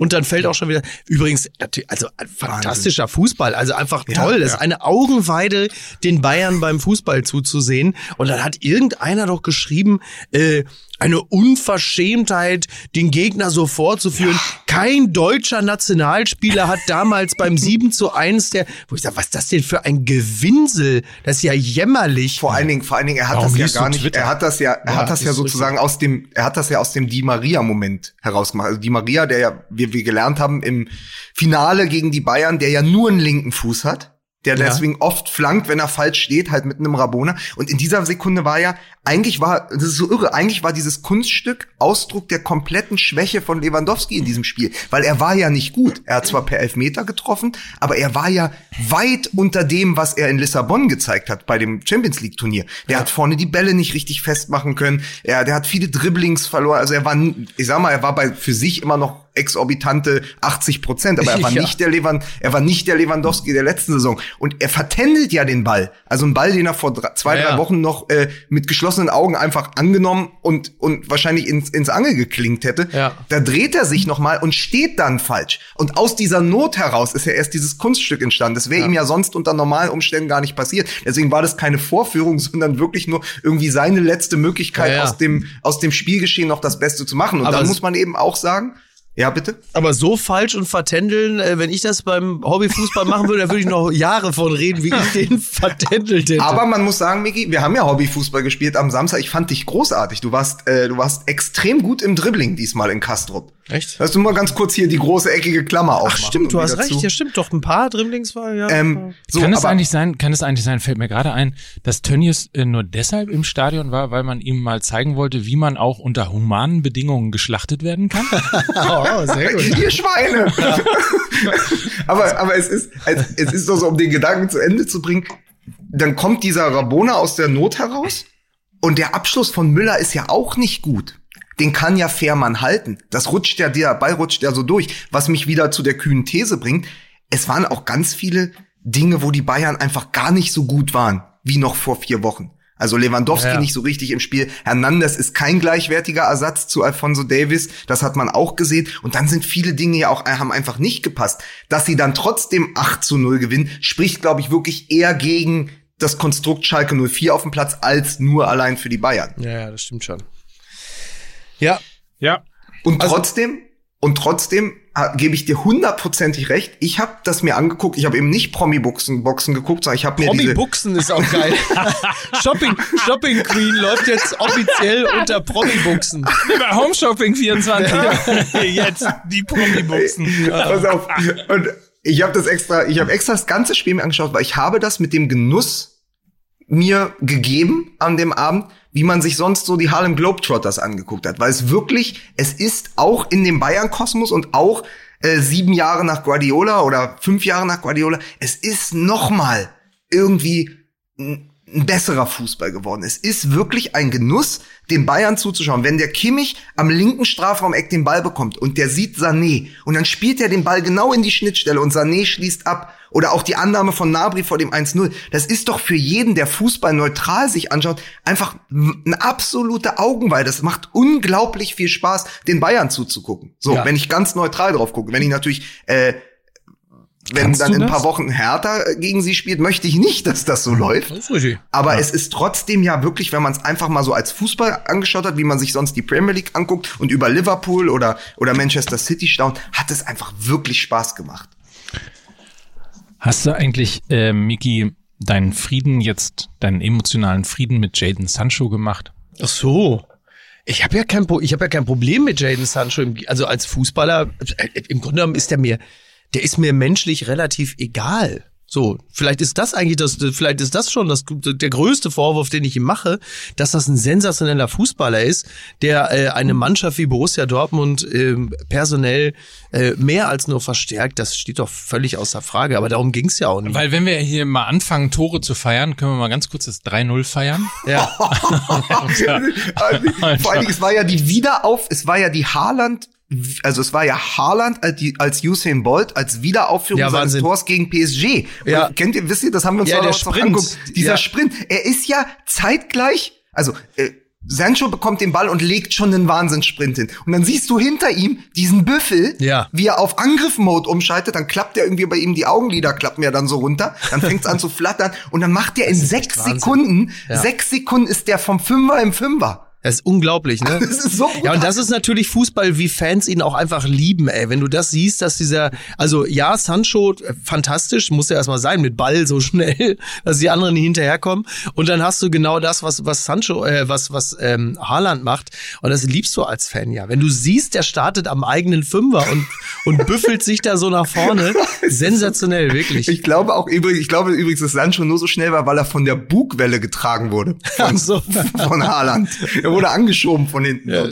S2: Und dann fällt auch schon wieder, übrigens, also ein fantastischer Fußball, also einfach toll. Das ist eine Augenweide, den Bayern beim Fußball zuzusehen. Und dann hat irgendeiner doch geschrieben, äh, eine Unverschämtheit, den Gegner so vorzuführen. Kein deutscher Nationalspieler hat damals beim 7 zu 1 der, wo ich sage, was ist das denn für ein Gewinsel? Das ist ja jämmerlich.
S3: Vor allen Dingen, vor allen Dingen, er hat
S1: Warum
S3: das ja gar nicht,
S1: Twitter?
S3: er hat das ja, er
S2: Ja,
S3: hat das ja sozusagen aus dem, er hat das ja aus dem Di Maria Moment herausgemacht. Also Di Maria, der ja, wie wir gelernt haben im Finale gegen die Bayern, der ja nur einen linken Fuß hat. Der
S2: Ja.
S3: deswegen oft flankt, wenn er falsch steht, halt mit einem Rabona. Und in dieser Sekunde war ja, eigentlich war, das ist so irre, eigentlich war dieses Kunststück Ausdruck der kompletten Schwäche von Lewandowski in diesem Spiel. Weil er war ja nicht gut. Er hat zwar per Elfmeter getroffen, aber er war ja weit unter dem, was er in Lissabon gezeigt hat bei dem Champions League Turnier. Der hat vorne die Bälle nicht richtig festmachen können. Er, der hat viele Dribblings verloren. Also er war, ich sag mal, er war bei für sich immer noch exorbitante 80 Prozent, aber er war
S2: Ja.
S3: nicht der Levan, er war nicht der Lewandowski der letzten Saison. Und er vertändelt ja den Ball. Also ein Ball, den er vor drei, zwei,
S2: Ja,
S3: drei
S2: ja.
S3: Wochen noch äh, mit geschlossenen Augen einfach angenommen und, und wahrscheinlich ins, ins Angel geklingt hätte.
S2: Ja.
S3: Da dreht er sich nochmal und steht dann falsch. Und aus dieser Not heraus ist ja erst dieses Kunststück entstanden. Das wäre ihm ja sonst unter normalen Umständen gar nicht passiert. Deswegen war das keine Vorführung, sondern wirklich nur irgendwie seine letzte Möglichkeit,
S2: Ja, ja.
S3: aus dem, aus dem Spielgeschehen noch das Beste zu machen. Und
S2: Aber
S3: dann
S2: es-
S3: muss man eben auch sagen, ja, bitte?
S2: Aber so falsch und vertändeln, äh, wenn ich das beim Hobbyfußball machen würde, da würde ich noch Jahre von reden, wie ich den vertändelt hätte.
S3: Aber man muss sagen, Miki, wir haben ja Hobbyfußball gespielt am Samstag. Ich fand dich großartig. Du warst, äh, du warst extrem gut im Dribbling diesmal in Kastrup.
S2: Echt?
S3: Lass du mal ganz kurz hier die große eckige Klammer aufmachen.
S2: Ach stimmt, du hast
S3: wieder
S2: recht, ja stimmt, doch ein paar Dribblings war, ja.
S3: Ähm, so,
S1: kann es eigentlich sein, kann es eigentlich sein, fällt mir gerade ein, dass Tönnies äh, nur deshalb im Stadion war, weil man ihm mal zeigen wollte, wie man auch unter humanen Bedingungen geschlachtet werden kann?
S2: oh, sehr gut.
S3: Ihr Schweine! aber, aber es ist, es ist doch so, um den Gedanken zu Ende zu bringen, dann kommt dieser Rabona aus der Not heraus und der Abschluss von Müller ist ja auch nicht gut. Den kann ja Fährmann halten. Das rutscht ja, der Ball rutscht ja so durch. Was mich wieder zu der kühnen These bringt, es waren auch ganz viele Dinge, wo die Bayern einfach gar nicht so gut waren, wie noch vor vier Wochen. Also Lewandowski ja. nicht so richtig im Spiel. Hernandez ist kein gleichwertiger Ersatz zu Alfonso Davis. Das hat man auch gesehen. Und dann sind viele Dinge ja auch, haben einfach nicht gepasst. Dass sie dann trotzdem 8 zu 0 gewinnen, spricht, glaube ich, wirklich eher gegen das Konstrukt Schalke 04 auf dem Platz als nur allein für die Bayern.
S2: Ja, ja das stimmt schon. Ja.
S1: Ja.
S3: Und also, trotzdem, und trotzdem äh, gebe ich dir hundertprozentig recht. Ich habe das mir angeguckt. Ich habe eben nicht Promi-Boxen Boxen geguckt, sondern ich habe mir
S2: Promi-Boxen ist auch geil. Shopping, Shopping Queen läuft jetzt offiziell unter Promi-Boxen.
S1: Bei Home Shopping 24. jetzt die Promi-Boxen.
S3: Pass auf. Und ich habe das extra, ich habe extra das ganze Spiel mir angeschaut, weil ich habe das mit dem Genuss mir gegeben an dem Abend, wie man sich sonst so die Harlem Globetrotters angeguckt hat, weil es wirklich, es ist auch in dem Bayern-Kosmos und auch äh, sieben Jahre nach Guardiola oder fünf Jahre nach Guardiola, es ist nochmal irgendwie ein besserer Fußball geworden. Es ist wirklich ein Genuss, den Bayern zuzuschauen. Wenn der Kimmich am linken Strafraumeck den Ball bekommt und der sieht Sané und dann spielt er den Ball genau in die Schnittstelle und Sané schließt ab oder auch die Annahme von Nabri vor dem 1-0. Das ist doch für jeden, der Fußball neutral sich anschaut, einfach eine absolute Augenweide. Das macht unglaublich viel Spaß, den Bayern zuzugucken. So, ja. wenn ich ganz neutral drauf gucke. Wenn ich natürlich äh, wenn Kannst dann in ein paar Wochen Hertha äh, gegen sie spielt, möchte ich nicht, dass das so läuft. Das. Aber ja. es ist trotzdem ja wirklich, wenn man es einfach mal so als Fußball angeschaut hat, wie man sich sonst die Premier League anguckt und über Liverpool oder, oder Manchester City staunt, hat es einfach wirklich Spaß gemacht.
S1: Hast du eigentlich, äh, Miki, deinen Frieden jetzt, deinen emotionalen Frieden mit Jaden Sancho gemacht?
S2: Ach so. Ich habe ja kein, ich habe ja kein Problem mit Jaden Sancho. Also als Fußballer, äh, im Grunde genommen ist er mir der ist mir menschlich relativ egal. So, vielleicht ist das eigentlich das, vielleicht ist das schon das, der größte Vorwurf, den ich ihm mache, dass das ein sensationeller Fußballer ist, der äh, eine Mannschaft wie Borussia Dortmund äh, personell äh, mehr als nur verstärkt. Das steht doch völlig außer Frage, aber darum ging's ja auch nicht.
S1: Weil wenn wir hier mal anfangen, Tore zu feiern, können wir mal ganz kurz das 3-0 feiern.
S2: Ja.
S3: Vor allen Dingen, es war ja die Wiederauf, es war ja die Haaland also es war ja Haaland als, als Usain Bolt als Wiederaufführung ja, seines Tors gegen PSG. Ja. kennt ihr, wisst ihr, das haben wir uns ja, auch angeguckt. Dieser ja. Sprint, er ist ja zeitgleich, also äh, Sancho bekommt den Ball und legt schon einen Wahnsinnssprint hin. Und dann siehst du hinter ihm diesen Büffel,
S2: ja.
S3: wie er auf Angriff-Mode umschaltet. Dann klappt er irgendwie bei ihm die Augenlider, klappen ja dann so runter. Dann fängt es an zu flattern. Und dann macht er in sechs Sekunden, sechs Sekunden ist der vom Fünfer im Fünfer.
S2: Das ist unglaublich, ne?
S3: Das ist so gut.
S2: Ja, und das ist natürlich Fußball, wie Fans ihn auch einfach lieben, ey. Wenn du das siehst, dass dieser, also ja, Sancho, äh, fantastisch, muss ja erstmal sein, mit Ball so schnell, dass die anderen hinterherkommen. Und dann hast du genau das, was, was Sancho, äh, was, was ähm, Haaland macht. Und das liebst du als Fan ja. Wenn du siehst, der startet am eigenen Fünfer und, und büffelt sich da so nach vorne. Sensationell, wirklich.
S3: Ich glaube auch übrigens, ich glaube übrigens, dass Sancho nur so schnell war, weil er von der Bugwelle getragen wurde. Von, so. von Haaland. Er wurde angeschoben von hinten. Ja.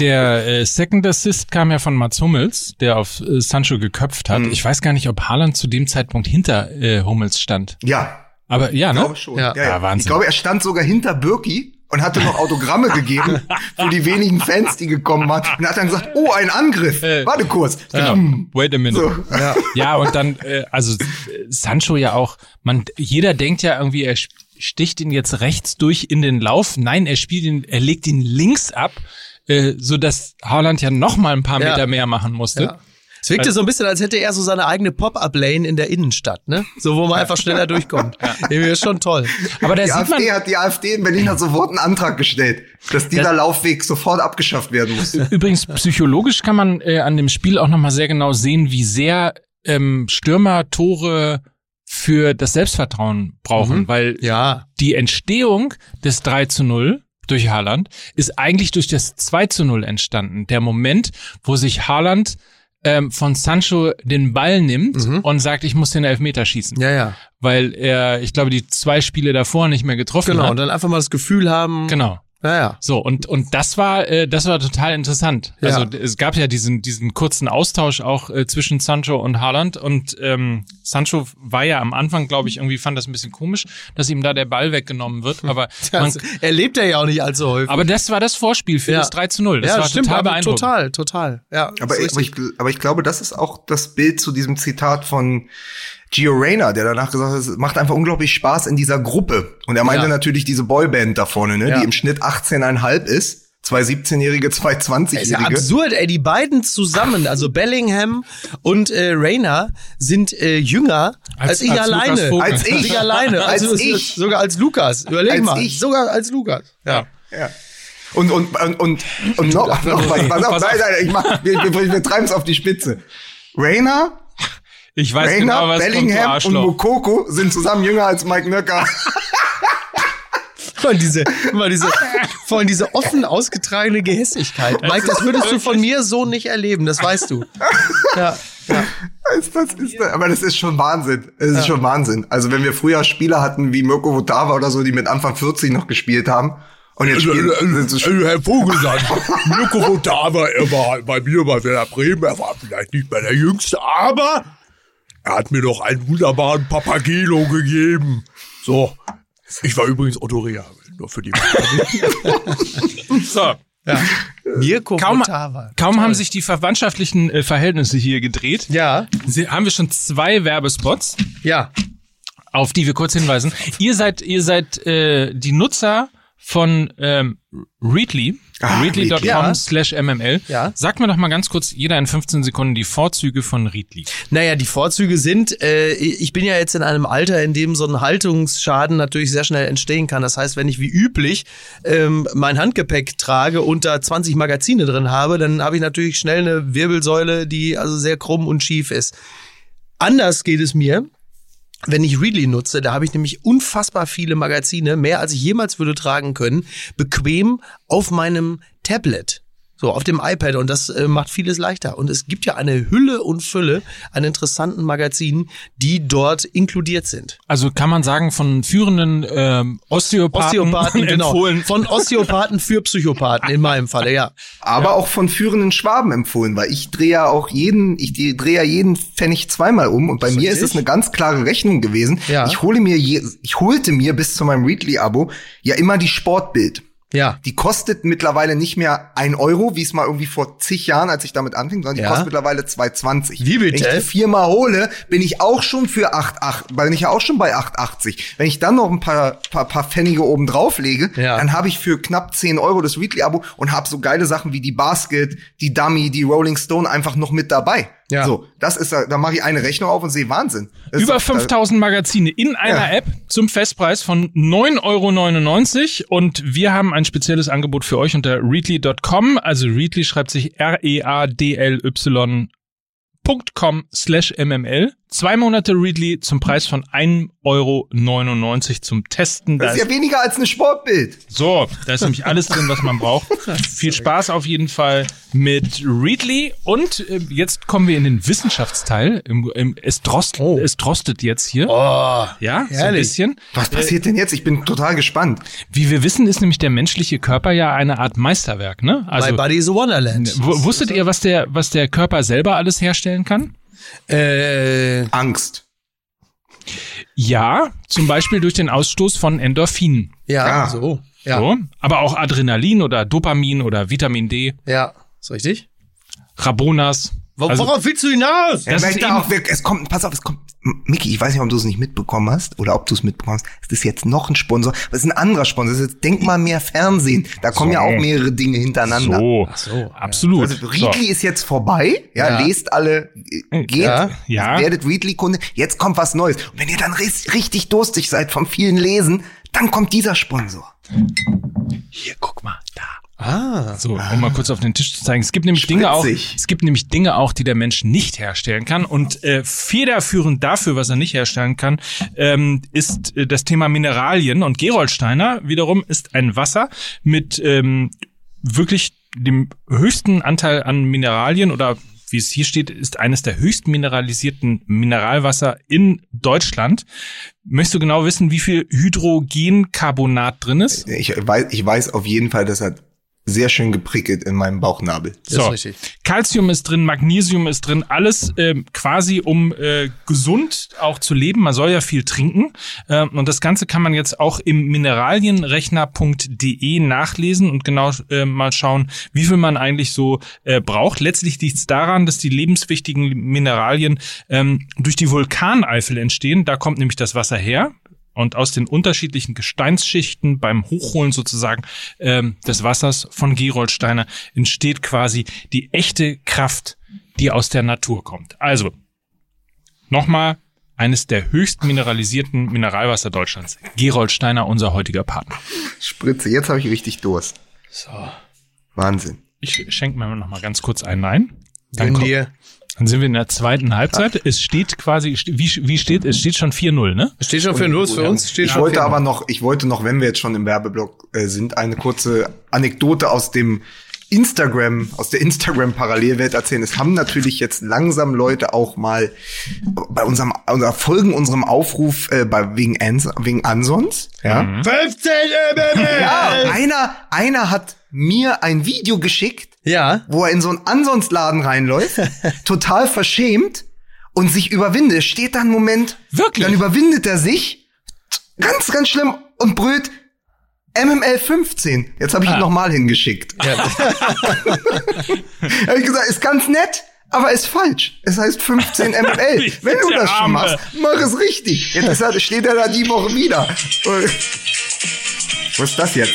S1: Der äh, Second Assist kam ja von Mats Hummels, der auf äh, Sancho geköpft hat. Mhm. Ich weiß gar nicht, ob Haaland zu dem Zeitpunkt hinter äh, Hummels stand.
S3: Ja.
S1: Aber ja,
S3: ich
S1: ne?
S3: Glaube schon. Ja. Ja, ja. Wahnsinn. Ich glaube, er stand sogar hinter Birki und hatte noch Autogramme gegeben für die wenigen Fans, die gekommen waren. Und hat dann gesagt, oh, ein Angriff. Äh, Warte kurz.
S1: Ja, wait a minute. So. Ja. ja, und dann, äh, also Sancho ja auch, man, jeder denkt ja irgendwie, er sticht ihn jetzt rechts durch in den Lauf. Nein, er spielt ihn, er legt ihn links ab, äh, so dass Haaland ja noch mal ein paar Meter ja. mehr machen musste. Ja.
S2: Es wirkte so ein bisschen, als hätte er so seine eigene Pop-Up-Lane in der Innenstadt, ne? So, wo man einfach schneller durchkommt. Ja. Irgendwie ist schon toll.
S3: Aber der die AfD hat die AfD in Berlin hat sofort einen Antrag gestellt, dass dieser Laufweg sofort abgeschafft werden muss.
S1: Übrigens, psychologisch kann man äh, an dem Spiel auch nochmal sehr genau sehen, wie sehr ähm, Stürmer Tore für das Selbstvertrauen brauchen, mhm. weil
S2: ja.
S1: die Entstehung des 3 zu 0 durch Haaland ist eigentlich durch das 2 zu 0 entstanden. Der Moment, wo sich Haaland ähm, von Sancho den Ball nimmt mhm. und sagt, ich muss den Elfmeter schießen.
S2: Ja, ja.
S1: Weil er, ich glaube, die zwei Spiele davor nicht mehr getroffen
S2: genau,
S1: hat.
S2: Genau, und dann einfach mal das Gefühl haben.
S1: Genau.
S2: Naja.
S1: So, und, und das war, äh, das war total interessant.
S2: Ja.
S1: Also es gab ja diesen, diesen kurzen Austausch auch äh, zwischen Sancho und Haaland und ähm, Sancho war ja am Anfang, glaube ich, irgendwie fand das ein bisschen komisch, dass ihm da der Ball weggenommen wird, aber man,
S2: Das erlebt er ja auch nicht allzu häufig.
S1: aber das war das Vorspiel für
S2: Ja.
S1: das 3 zu 0. Das
S2: ja,
S1: war
S2: stimmt,
S1: total beeindruckend.
S2: total, total. Ja,
S3: Aber, aber, ich, aber ich glaube, das ist auch das Bild zu diesem Zitat von Gio Reyna, der danach gesagt hat, es macht einfach unglaublich Spaß in dieser Gruppe. Und er meinte
S2: Ja.
S3: natürlich diese Boyband da vorne, ne,
S2: Ja.
S3: die im Schnitt 18,5 ist. Zwei 17-Jährige, zwei
S2: ist ja
S3: 20-Jährige.
S2: absurd, ey. Die beiden zusammen, also Bellingham und äh, Rayner, sind äh, jünger als,
S1: Als-
S2: ich
S1: als
S2: alleine.
S3: Als ich.
S2: ich alleine.
S3: Als
S2: Also,
S3: ich.
S2: Sogar als Lukas. Überleg
S3: Als
S2: mal.
S3: ich.
S2: Sogar als Lukas. Ja.
S3: Ja. Und, und, und, und, und noch, noch was. Pass auf, nein, nein, ich mach, wir, wir, wir treiben es auf die Spitze. Rayner,
S1: Ich weiß genau, was kommt, du
S3: Bellingham und
S1: Arschloch.
S3: Mokoko sind zusammen jünger als Mike Nöcker.
S2: Mal diese, mal diese, vor allem diese offen ausgetragene Gehässigkeit. Mike, das würdest du von mir so nicht erleben, das weißt du. Ja. ja.
S3: Das, das ist, aber das ist schon Wahnsinn. Es ist schon Wahnsinn. Also wenn wir früher Spieler hatten wie Mirko Votava oder so, die mit Anfang 40 noch gespielt haben. Und jetzt spielen, sind sie
S4: Also, Herr Vogelsang, Mirko Votava, er war bei mir bei Werder Bremen, er war vielleicht nicht mehr der Jüngste, aber er hat mir doch einen wunderbaren Papagelo gegeben. So, ich war übrigens Otto Rehagel, nur für die
S1: So.
S2: Mirko
S1: Kaum,
S2: Votava.
S1: kaum haben sich die verwandtschaftlichen äh, Verhältnisse hier gedreht,
S2: Ja,
S1: Sie, haben wir schon zwei Werbespots,
S2: ja.
S1: auf die wir kurz hinweisen. Ihr seid, ihr seid äh, die Nutzer von ähm, Readly,
S3: Ah,
S1: readly.com
S2: Ja.
S1: slash mml.
S2: Ja.
S1: Sagt mir doch mal ganz kurz, jeder in 15 Sekunden, die Vorzüge von Readly.
S2: Naja, die Vorzüge sind, äh, ich bin ja jetzt in einem Alter, in dem so ein Haltungsschaden natürlich sehr schnell entstehen kann. Das heißt, wenn ich wie üblich ähm, mein Handgepäck trage und da 20 Magazine drin habe, dann habe ich natürlich schnell eine Wirbelsäule, die also sehr krumm und schief ist. Anders geht es mir, wenn ich Readly nutze, da habe ich nämlich unfassbar viele Magazine, mehr als ich jemals würde tragen können, bequem auf meinem Tablet. So, auf dem iPad und das äh, macht vieles leichter. Und es gibt ja eine Hülle und Fülle an interessanten Magazinen, die dort inkludiert sind.
S1: Also kann man sagen, von führenden ähm, Osteopathen,
S2: Osteopathen, genau.
S1: empfohlen.
S2: Von Osteopathen für Psychopathen in meinem Falle, ja.
S3: aber auch von führenden Schwaben empfohlen, weil ich drehe ja auch jeden, ich drehe ja jeden Pfennig zweimal um und bei mir ist es eine ganz klare Rechnung gewesen.
S2: Ja.
S3: Ich hole mir, je, ich holte mir bis zu meinem Readly-Abo ja immer die Sportbild.
S2: Ja.
S3: Die kostet mittlerweile nicht mehr ein Euro, wie es mal irgendwie vor zig Jahren, als ich damit anfing, sondern die
S2: Ja.
S3: kostet mittlerweile 2,20.
S2: Wie bitte?
S3: Wenn ich die viermal hole, bin ich auch schon für 8,8, bin ich ja auch schon bei 8,80. Wenn ich dann noch ein paar, paar, paar Pfennige oben drauf lege,
S2: Ja.
S3: dann habe ich für knapp 10 Euro das Weekly-Abo und habe so geile Sachen wie die Basket, die Dummy, die Rolling Stone einfach noch mit dabei.
S2: Ja.
S3: So, das ist, da mache ich eine Rechnung auf und sehe Wahnsinn. Das
S1: Über
S3: doch-
S1: 5000 Magazine in einer
S3: Ja.
S1: App zum Festpreis von 9,99 Euro und wir haben ein spezielles Angebot für euch unter readly.com. Also Readly schreibt sich R-E-A-D-L-Y .com slash mml. Zwei Monate Readly zum Preis von 1,99 Euro zum Testen. Da
S3: Das ist ja weniger als eine Sportbild.
S1: so, da ist nämlich alles drin, was man braucht. Viel Spaß auf jeden Fall mit Readly. Und äh, jetzt kommen wir in den Wissenschaftsteil. Im, im, es, drost, es drostet jetzt hier.
S2: Oh,
S1: Ja, so ein
S2: herrlich.
S1: bisschen.
S3: Was passiert denn jetzt? Ich bin total gespannt.
S1: Wie wir wissen, ist nämlich der menschliche Körper ja eine Art Meisterwerk, ne?
S2: My
S1: Also
S2: Body is a Wonderland.
S1: wusstet ihr, was der, was der Körper selber alles herstellen kann?
S2: Äh,
S3: Angst.
S1: Ja, zum Beispiel durch den Ausstoß von Endorphinen.
S2: ja,
S3: Ja.
S2: so. Ja,
S1: So, aber auch Adrenalin oder Dopamin oder Vitamin D,
S2: ja, ist richtig.
S1: Rabonas.
S2: Wo-
S1: Also-
S2: Worauf willst du hinaus?
S3: Ja,
S1: Das
S3: weil
S1: ist eben-
S3: auch es kommt, pass auf, es kommt, Micky, ich weiß nicht, ob du es nicht mitbekommen hast oder ob du es mitbekommst. Es ist jetzt noch ein Sponsor, aber es ist ein anderer Sponsor. Es ist jetzt, denk mal mehr Fernsehen. Da kommen ja auch mehrere Dinge hintereinander.
S1: So,
S2: so,
S1: absolut.
S3: Also Readly ist jetzt vorbei. Ja,
S2: Ja.
S3: lest alle, äh, geht,
S2: Ja.
S1: Ja.
S3: werdet Readly-Kunde. Jetzt kommt was Neues. Und wenn ihr dann richtig durstig seid vom vielen Lesen, dann kommt dieser Sponsor.
S1: Hier, guck mal, da.
S2: Ah,
S1: So, um mal kurz auf den Tisch zu zeigen. Es gibt nämlich Dinge auch,
S3: Spritzig.
S1: es gibt nämlich Dinge auch, die der Mensch nicht herstellen kann. Und äh, federführend dafür, was er nicht herstellen kann, ähm, ist äh, das Thema Mineralien. Und Gerolsteiner wiederum ist ein Wasser mit ähm, wirklich dem höchsten Anteil an Mineralien oder wie es hier steht, ist eines der höchst mineralisierten Mineralwasser in Deutschland. Möchtest du genau wissen, wie viel Hydrogencarbonat drin ist?
S3: Ich weiß, ich weiß auf jeden Fall, dass er sehr schön geprickelt in meinem Bauchnabel.
S2: Das ist richtig.
S1: Calcium ist drin, Magnesium ist drin, alles ähm, quasi um äh, gesund auch zu leben. Man soll ja viel trinken ähm, und das Ganze kann man jetzt auch im mineralienrechner.de nachlesen und genau äh, mal schauen, wie viel man eigentlich so äh, braucht. Letztlich liegt es daran, dass die lebenswichtigen Mineralien ähm, durch die Vulkaneifel entstehen. Da kommt nämlich das Wasser her. Und aus den unterschiedlichen Gesteinsschichten beim Hochholen sozusagen ähm, des Wassers von Geroldsteiner entsteht quasi die echte Kraft, die aus der Natur kommt. Also, nochmal eines der höchst mineralisierten Mineralwasser Deutschlands. Geroldsteiner, unser heutiger Partner.
S3: Spritze, jetzt habe ich richtig Durst.
S2: So.
S3: Wahnsinn.
S1: Ich schenke mir noch mal ganz kurz einen ein. Dann,
S2: Gönn dir.
S1: Dann sind wir in der zweiten Halbzeit. Es steht quasi, wie, wie steht, es steht schon 4-0, ne?
S2: Steht schon für Null für uns. Steht
S3: Ich
S2: schon
S3: wollte
S2: für
S3: aber noch, ich wollte noch, wenn wir jetzt schon im Werbeblock äh, sind, eine kurze Anekdote aus dem Instagram, aus der Instagram-Parallelwelt erzählen. Es haben natürlich jetzt langsam Leute auch mal bei unserem, unser Folgen unserem Aufruf äh, bei, wegen, Ans wegen Ansons, ja.
S2: 15 MML!
S3: Ja, einer, einer hat mir ein Video geschickt,
S2: Ja.
S3: wo er in so einen Ansonsladen reinläuft, total verschämt und sich überwindet. Es steht da einen Moment,
S1: Wirklich?
S3: dann überwindet er sich, ganz, ganz schlimm und brüllt MML 15. Jetzt habe ich
S1: Ah.
S3: ihn nochmal hingeschickt.
S2: ja.
S3: Habe ich gesagt, ist ganz nett, aber ist falsch. Es heißt 15 MML. Wenn du das schon machst, mach es richtig. Jetzt steht er da die Woche wieder. Was ist das jetzt?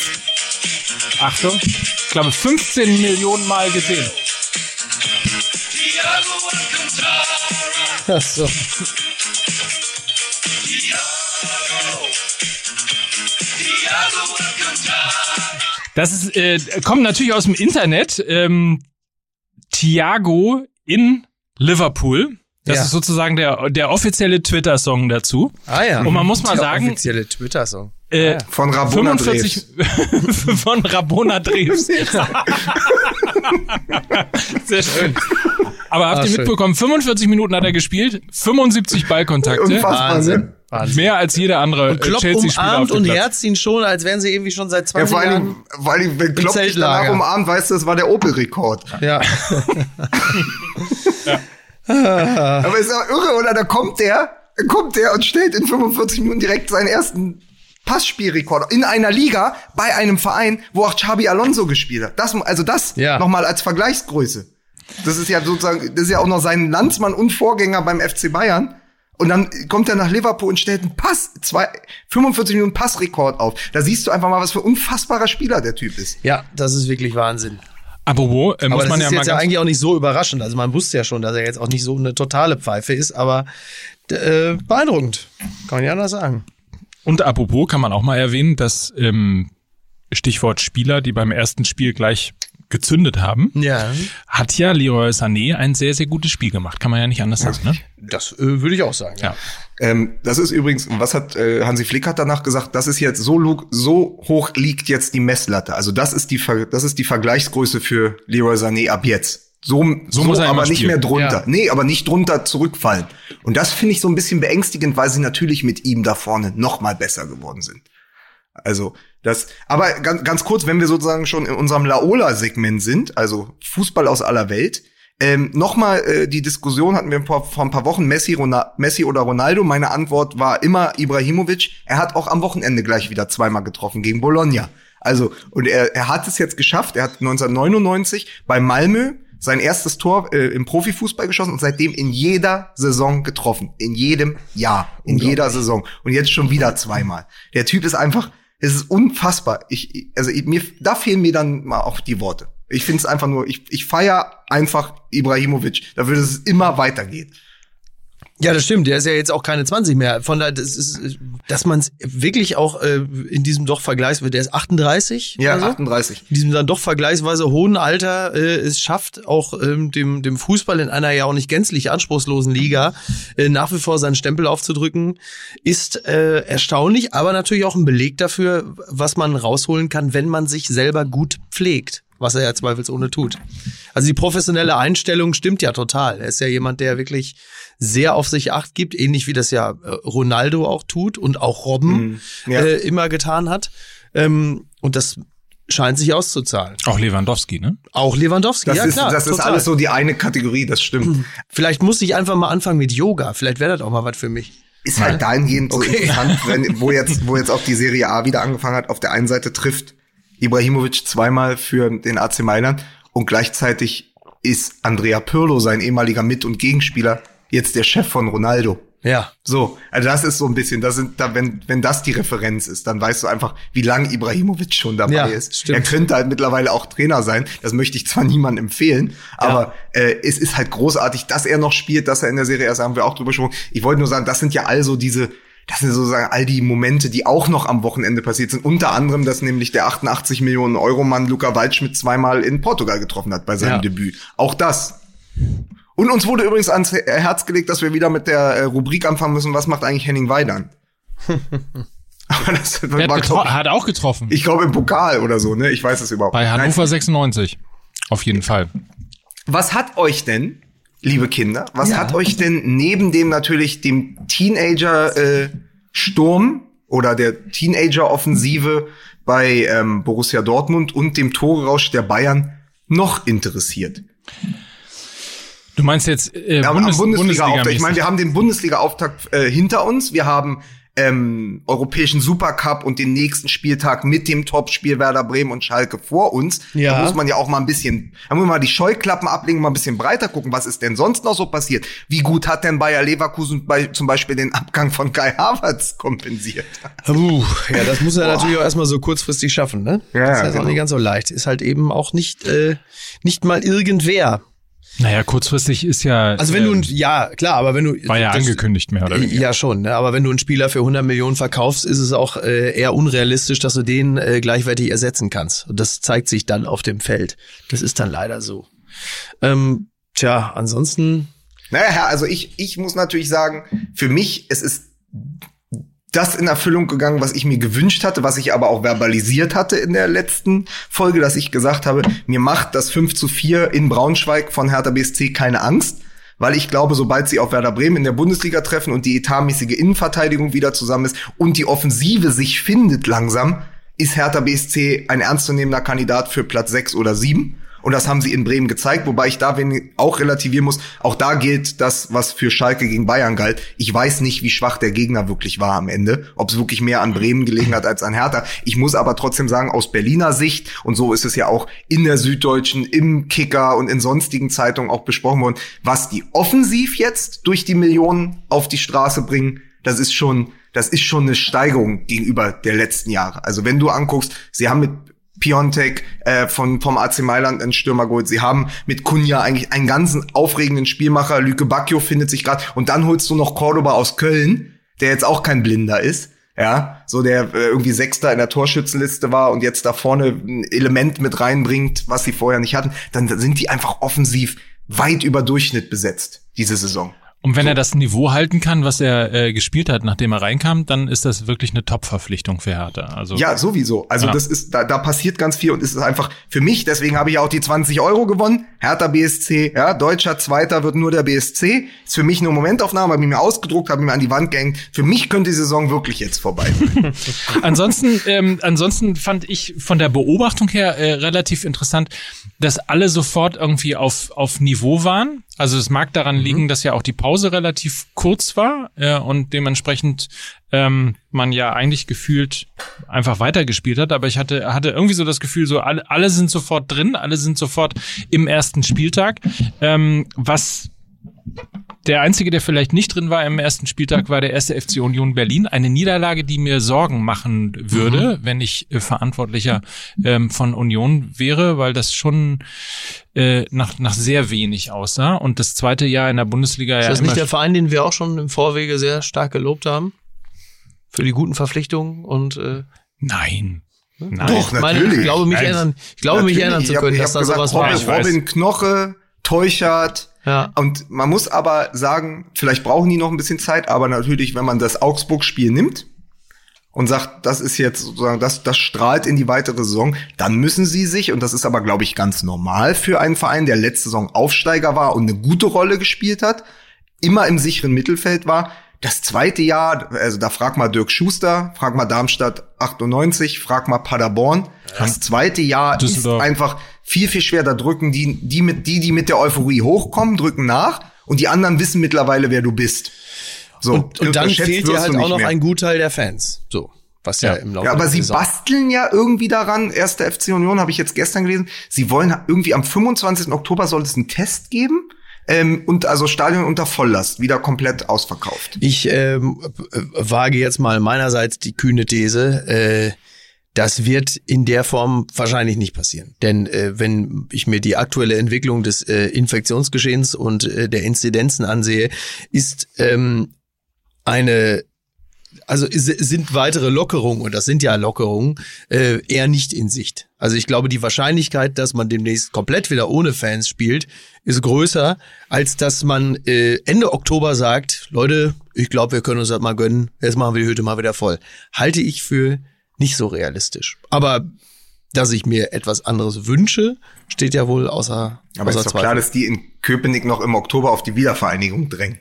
S1: Achtung. Ich glaube, 15 Millionen Mal gesehen.
S2: Ach so.
S1: Das ist, äh, kommt natürlich aus dem Internet. Ähm, Thiago in Liverpool. Das
S2: Ja.
S1: ist sozusagen der, der offizielle Twitter-Song dazu.
S2: Ah ja.
S1: Und man muss mal
S2: Der
S1: sagen,
S2: Offizielle Twitter-Song.
S1: äh,
S3: Von Rabona
S1: 45 von Rabona Dreves. Sehr schön. Aber habt
S2: Ah,
S1: ihr
S2: schön.
S1: mitbekommen, 45 Minuten hat er gespielt, 75 Ballkontakte.
S3: Unfassbar,
S2: Wahnsinn. Wahnsinn.
S1: Mehr als jeder andere
S2: Und Klopp
S1: Chelsea-Spieler
S2: umarmt und herzt ihn schon, als wären sie irgendwie schon seit
S3: Ja,
S2: 20
S3: vor allen
S2: Jahren.
S3: Vor Dingen wenn Klopp dich danach umarmt, weißt du, das war der Opel-Rekord.
S2: Ja.
S3: Aber ist ja irre, oder? Da kommt der, da kommt der und stellt in 45 Minuten direkt seinen ersten Passspielrekord in einer Liga bei einem Verein, wo auch Xabi Alonso gespielt hat. Das, also das
S2: Ja.
S3: nochmal als Vergleichsgröße. Das ist ja sozusagen, das ist ja auch noch sein Landsmann und Vorgänger beim FC Bayern. Und dann kommt er nach Liverpool und stellt einen Pass, zwei, 45 Minuten Passrekord auf. Da siehst du einfach mal, was für ein unfassbarer Spieler der Typ ist.
S2: ja, das ist wirklich Wahnsinn.
S1: Apropos, äh,
S2: Aber
S1: muss
S2: das
S1: man
S2: ist
S1: ja mal
S2: jetzt ja eigentlich auch nicht so überraschend. Also man wusste ja schon, dass er jetzt auch nicht so eine totale Pfeife ist, aber äh, beeindruckend. Kann man ja anders sagen.
S1: Und apropos kann man auch mal erwähnen, dass ähm, Stichwort Spieler, die beim ersten Spiel gleich gezündet haben,
S2: Ja.
S1: hat ja Leroy Sané ein sehr, sehr gutes Spiel gemacht. Kann man ja nicht anders sagen, ne?
S2: Das äh, würde ich auch sagen.
S1: Ja.
S3: Ähm, das ist übrigens, was hat äh, Hansi Flick hat danach gesagt, das ist jetzt so, so hoch liegt jetzt die Messlatte. Also das ist die, das ist die Vergleichsgröße für Leroy Sané ab jetzt. So, so,
S1: muss er
S3: aber nicht
S1: spielen.
S3: mehr drunter.
S2: Ja.
S3: Nee, aber nicht drunter zurückfallen. Und das finde ich so ein bisschen beängstigend, weil sie natürlich mit ihm da vorne noch mal besser geworden sind. Also das, aber ganz, ganz kurz, wenn wir sozusagen schon in unserem Laola-Segment sind, also Fußball aus aller Welt, ähm, Nochmal äh, die Diskussion hatten wir vor, vor ein paar Wochen, Messi, Rona Messi oder Ronaldo. Meine Antwort war immer Ibrahimovic. Er hat auch am Wochenende gleich wieder zweimal getroffen gegen Bologna. Also, und er, er hat es jetzt geschafft. Er hat 1999 bei Malmö sein erstes Tor äh, im Profifußball geschossen und seitdem in jeder Saison getroffen. In jedem Jahr. In jeder Saison. Und jetzt schon wieder zweimal. Der Typ ist einfach, es ist unfassbar. Ich, also mir, da fehlen mir dann mal auch die Worte. Ich finde es einfach nur, ich, ich feier einfach Ibrahimovic dafür, dass es immer weitergeht.
S2: Ja, das stimmt. Der ist ja jetzt auch keine 20 mehr. Von daher, das ist, dass man es wirklich auch äh, in diesem doch vergleichsweise, der ist 38.
S3: Ja,
S2: oder so?
S3: 38.
S2: in diesem dann doch vergleichsweise hohen Alter äh, es schafft, auch ähm, dem, dem Fußball in einer ja auch nicht gänzlich anspruchslosen Liga äh, nach wie vor seinen Stempel aufzudrücken, ist äh, erstaunlich, aber natürlich auch ein Beleg dafür, was man rausholen kann, wenn man sich selber gut pflegt. was er ja zweifelsohne tut. Also die professionelle Einstellung stimmt ja total. Er ist ja jemand, der wirklich sehr auf sich acht gibt, ähnlich wie das ja äh, Ronaldo auch tut und auch Robben
S3: Mhm. Ja.
S2: äh, immer getan hat. Ähm, und das scheint sich auszuzahlen.
S1: Auch Lewandowski, ne?
S2: Auch Lewandowski,
S3: Das
S2: ja
S3: ist,
S2: klar.
S3: das ist
S2: total.
S3: alles so die eine Kategorie, das stimmt.
S2: Vielleicht muss ich einfach mal anfangen mit Yoga. Vielleicht wäre das auch mal was für mich.
S3: Ist halt dahingehend so
S2: Okay.
S3: interessant, wenn, wo jetzt, wo jetzt auch die Serie A wieder angefangen hat. Auf der einen Seite trifft Ibrahimovic zweimal für den AC Mailand und gleichzeitig ist Andrea Pirlo, sein ehemaliger Mit- und Gegenspieler, jetzt der Chef von Ronaldo.
S2: Ja.
S3: So, also das ist so ein bisschen, das sind, da, wenn, wenn das die Referenz ist, dann weißt du einfach, wie lang Ibrahimovic schon dabei
S2: Ja,
S3: ist.
S2: stimmt.
S3: Er könnte halt mittlerweile auch Trainer sein. Das möchte ich zwar niemandem empfehlen, aber äh, es ist halt großartig, dass er noch spielt, dass er in der Serie erst haben wir auch drüber gesprochen. Ich wollte nur sagen, das sind ja also diese, das sind sozusagen all die Momente, die auch noch am Wochenende passiert sind. Unter anderem, dass nämlich der 88 Millionen Euro Mann Luca Waldschmidt zweimal in Portugal getroffen hat bei seinem
S2: Ja.
S3: Debüt. Auch das. Und uns wurde übrigens ans Herz gelegt, dass wir wieder mit der äh, Rubrik anfangen müssen, was macht eigentlich Henning Weidern? Aber das
S1: hat,
S3: glaub
S1: hat auch getroffen.
S3: ich glaube im Pokal oder so, ne? Ich weiß es überhaupt
S1: bei
S3: nicht.
S1: Hannover 96. Auf jeden Fall.
S3: Was hat euch denn, liebe Kinder, was
S2: Ja.
S3: hat euch denn neben dem natürlich dem Teenager äh, Sturm oder der Teenager Offensive bei ähm, Borussia Dortmund und dem Torerausch der Bayern noch interessiert?
S1: Du meinst jetzt äh,
S3: Ja,
S1: Bundes
S3: Bundesliga-Auftakt.
S1: Bundesliga
S3: ich meine, wir haben den Bundesliga-Auftakt äh, hinter uns. Wir haben ähm, europäischen Supercup und den nächsten Spieltag mit dem Topspiel Werder Bremen und Schalke vor uns.
S2: Ja.
S3: Da muss man ja auch mal ein bisschen, da muss man mal die Scheuklappen ablegen, mal ein bisschen breiter gucken, was ist denn sonst noch so passiert? Wie gut hat denn Bayer Leverkusen bei, zum Beispiel den Abgang von Kai Havertz kompensiert?
S2: Puh, ja, das muss er natürlich auch erstmal so kurzfristig schaffen, ne?
S3: Ja,
S2: das ist
S3: ja,
S2: halt auch
S3: genau.
S2: nicht ganz so leicht. Ist halt eben auch nicht, äh, nicht mal irgendwer.
S1: Naja, kurzfristig ist ja.
S2: Also wenn du,
S1: ähm,
S2: ein, ja, klar, aber wenn du.
S1: war ja
S2: das-
S1: angekündigt mehr oder weniger.
S2: Ja, schon, ne? aber wenn du einen Spieler für 100 Millionen verkaufst, ist es auch äh, eher unrealistisch, dass du den äh, gleichwertig ersetzen kannst. Und das zeigt sich dann auf dem Feld. Das ist dann leider so. Ähm, tja, ansonsten,
S3: Naja, also ich, ich muss natürlich sagen, für mich, es ist das in Erfüllung gegangen, was ich mir gewünscht hatte, was ich aber auch verbalisiert hatte in der letzten Folge, dass ich gesagt habe, mir macht das 5 zu 4 in Braunschweig von Hertha BSC keine Angst, weil ich glaube, sobald sie auf Werder Bremen in der Bundesliga treffen und die etatmäßige Innenverteidigung wieder zusammen ist und die Offensive sich findet langsam, ist Hertha BSC ein ernstzunehmender Kandidat für Platz 6 oder 7. Und das haben sie in Bremen gezeigt, wobei ich da wenig auch relativieren muss. Auch da gilt das, was für Schalke gegen Bayern galt. Ich weiß nicht, wie schwach der Gegner wirklich war am Ende. Ob es wirklich mehr an Bremen gelegen hat als an Hertha. Ich muss aber trotzdem sagen, aus Berliner Sicht, und so ist es ja auch in der Süddeutschen, im Kicker und in sonstigen Zeitungen auch besprochen worden, was die offensiv jetzt durch die Millionen auf die Straße bringen, das ist schon, das ist schon eine Steigerung gegenüber der letzten Jahre. Also wenn du anguckst, sie haben mit Piontek äh, von vom AC Mailand einen Stürmer geholt. Sie haben mit Kunja eigentlich einen ganzen aufregenden Spielmacher. Lüke Bacchio findet sich gerade und dann holst du noch Cordoba aus Köln, der jetzt auch kein Blinder ist. Ja, so der äh, irgendwie Sechster in der Torschützenliste war und jetzt da vorne ein Element mit reinbringt, was sie vorher nicht hatten, dann sind die einfach offensiv weit über Durchschnitt besetzt diese Saison.
S1: Und wenn er das Niveau halten kann, was er äh, gespielt hat, nachdem er reinkam, dann ist das wirklich eine Top-Verpflichtung für Hertha. Also
S3: Ja, sowieso. Also
S1: Ja.
S3: das ist, da, da passiert ganz viel und es ist einfach für mich, deswegen habe ich auch die 20 Euro gewonnen. Hertha BSC, ja, deutscher Zweiter wird nur der BSC. Ist für mich eine Momentaufnahme, habe ich mir ausgedruckt, habe mir an die Wand gehängt. Für mich könnte die Saison wirklich jetzt vorbei sein.
S1: ansonsten, ähm, ansonsten fand ich von der Beobachtung her äh, relativ interessant, dass alle sofort irgendwie auf, auf Niveau waren. Also es mag daran liegen, dass ja auch die Pause relativ kurz war äh, und dementsprechend ähm, man ja eigentlich gefühlt einfach weitergespielt hat. Aber ich hatte, hatte irgendwie so das Gefühl, so alle, alle sind sofort drin, alle sind sofort im ersten Spieltag. Ähm, was der einzige, der vielleicht nicht drin war im ersten Spieltag, war der erste FC Union Berlin. Eine Niederlage, die mir Sorgen machen würde, wenn ich äh, Verantwortlicher ähm, von Union wäre, weil das schon äh, nach, nach sehr wenig aussah. Und das zweite Jahr in der Bundesliga
S2: ist
S1: ja
S2: das
S1: immer
S2: nicht der Verein, den wir auch schon im Vorwege sehr stark gelobt haben? Für die guten Verpflichtungen und äh,
S1: Nein. Nein.
S3: Doch,
S2: ich meine,
S3: natürlich.
S2: ich glaube mich
S1: Nein.
S2: erinnern, ich glaube mich
S3: Natürlich.
S2: erinnern zu
S3: Ich hab-
S2: können,
S3: ich
S2: dass da sowas
S3: Robin,
S2: war.
S1: ich weiß.
S3: Robin Knoche, Teuchert.
S2: Ja.
S3: Und man muss aber sagen, vielleicht brauchen die noch ein bisschen Zeit, aber natürlich, wenn man das Augsburg-Spiel nimmt, und sagt, das ist jetzt sozusagen, das, das strahlt in die weitere Saison, dann müssen sie sich, und das ist aber, glaube ich, ganz normal für einen Verein, der letzte Saison Aufsteiger war und eine gute Rolle gespielt hat, immer im sicheren Mittelfeld war, das zweite Jahr, also da frag mal Dirk Schuster, frag mal Darmstadt 98, frag mal Paderborn. Das zweite Jahr
S1: Düsseldorf.
S3: ist einfach viel, viel schwer. Da drücken die, die mit, die, die mit der Euphorie hochkommen, drücken nach und die anderen wissen mittlerweile, wer du bist. So,
S2: Und, und dann
S3: unterschätzt
S2: fehlt dir halt auch noch
S3: mehr.
S2: ein Gutteil der Fans. So, was ja,
S1: Ja.
S2: im Laufe
S3: Ja, aber sie
S2: Saison-
S3: basteln ja irgendwie daran. Erste FC Union habe ich jetzt gestern gelesen. Sie wollen irgendwie am 25. Oktober soll es einen Test geben. Ähm, und also Stadion unter Volllast, wieder komplett ausverkauft.
S2: Ich ähm, äh, wage jetzt mal meinerseits die kühne These, äh, das wird in der Form wahrscheinlich nicht passieren. Denn äh, wenn ich mir die aktuelle Entwicklung des äh, Infektionsgeschehens und äh, der Inzidenzen ansehe, ist ähm, eine also sind weitere Lockerungen, und das sind ja Lockerungen, äh, eher nicht in Sicht. Also ich glaube, die Wahrscheinlichkeit, dass man demnächst komplett wieder ohne Fans spielt, ist größer, als dass man äh, Ende Oktober sagt, Leute, ich glaube, wir können uns das mal gönnen, jetzt machen wir die Hütte mal wieder voll. Halte ich für nicht so realistisch. Aber dass ich mir etwas anderes wünsche, steht ja wohl außer,
S3: Aber
S2: außer
S3: ist doch klar, dass die in Köpenick noch im Oktober auf die Wiedervereinigung drängen.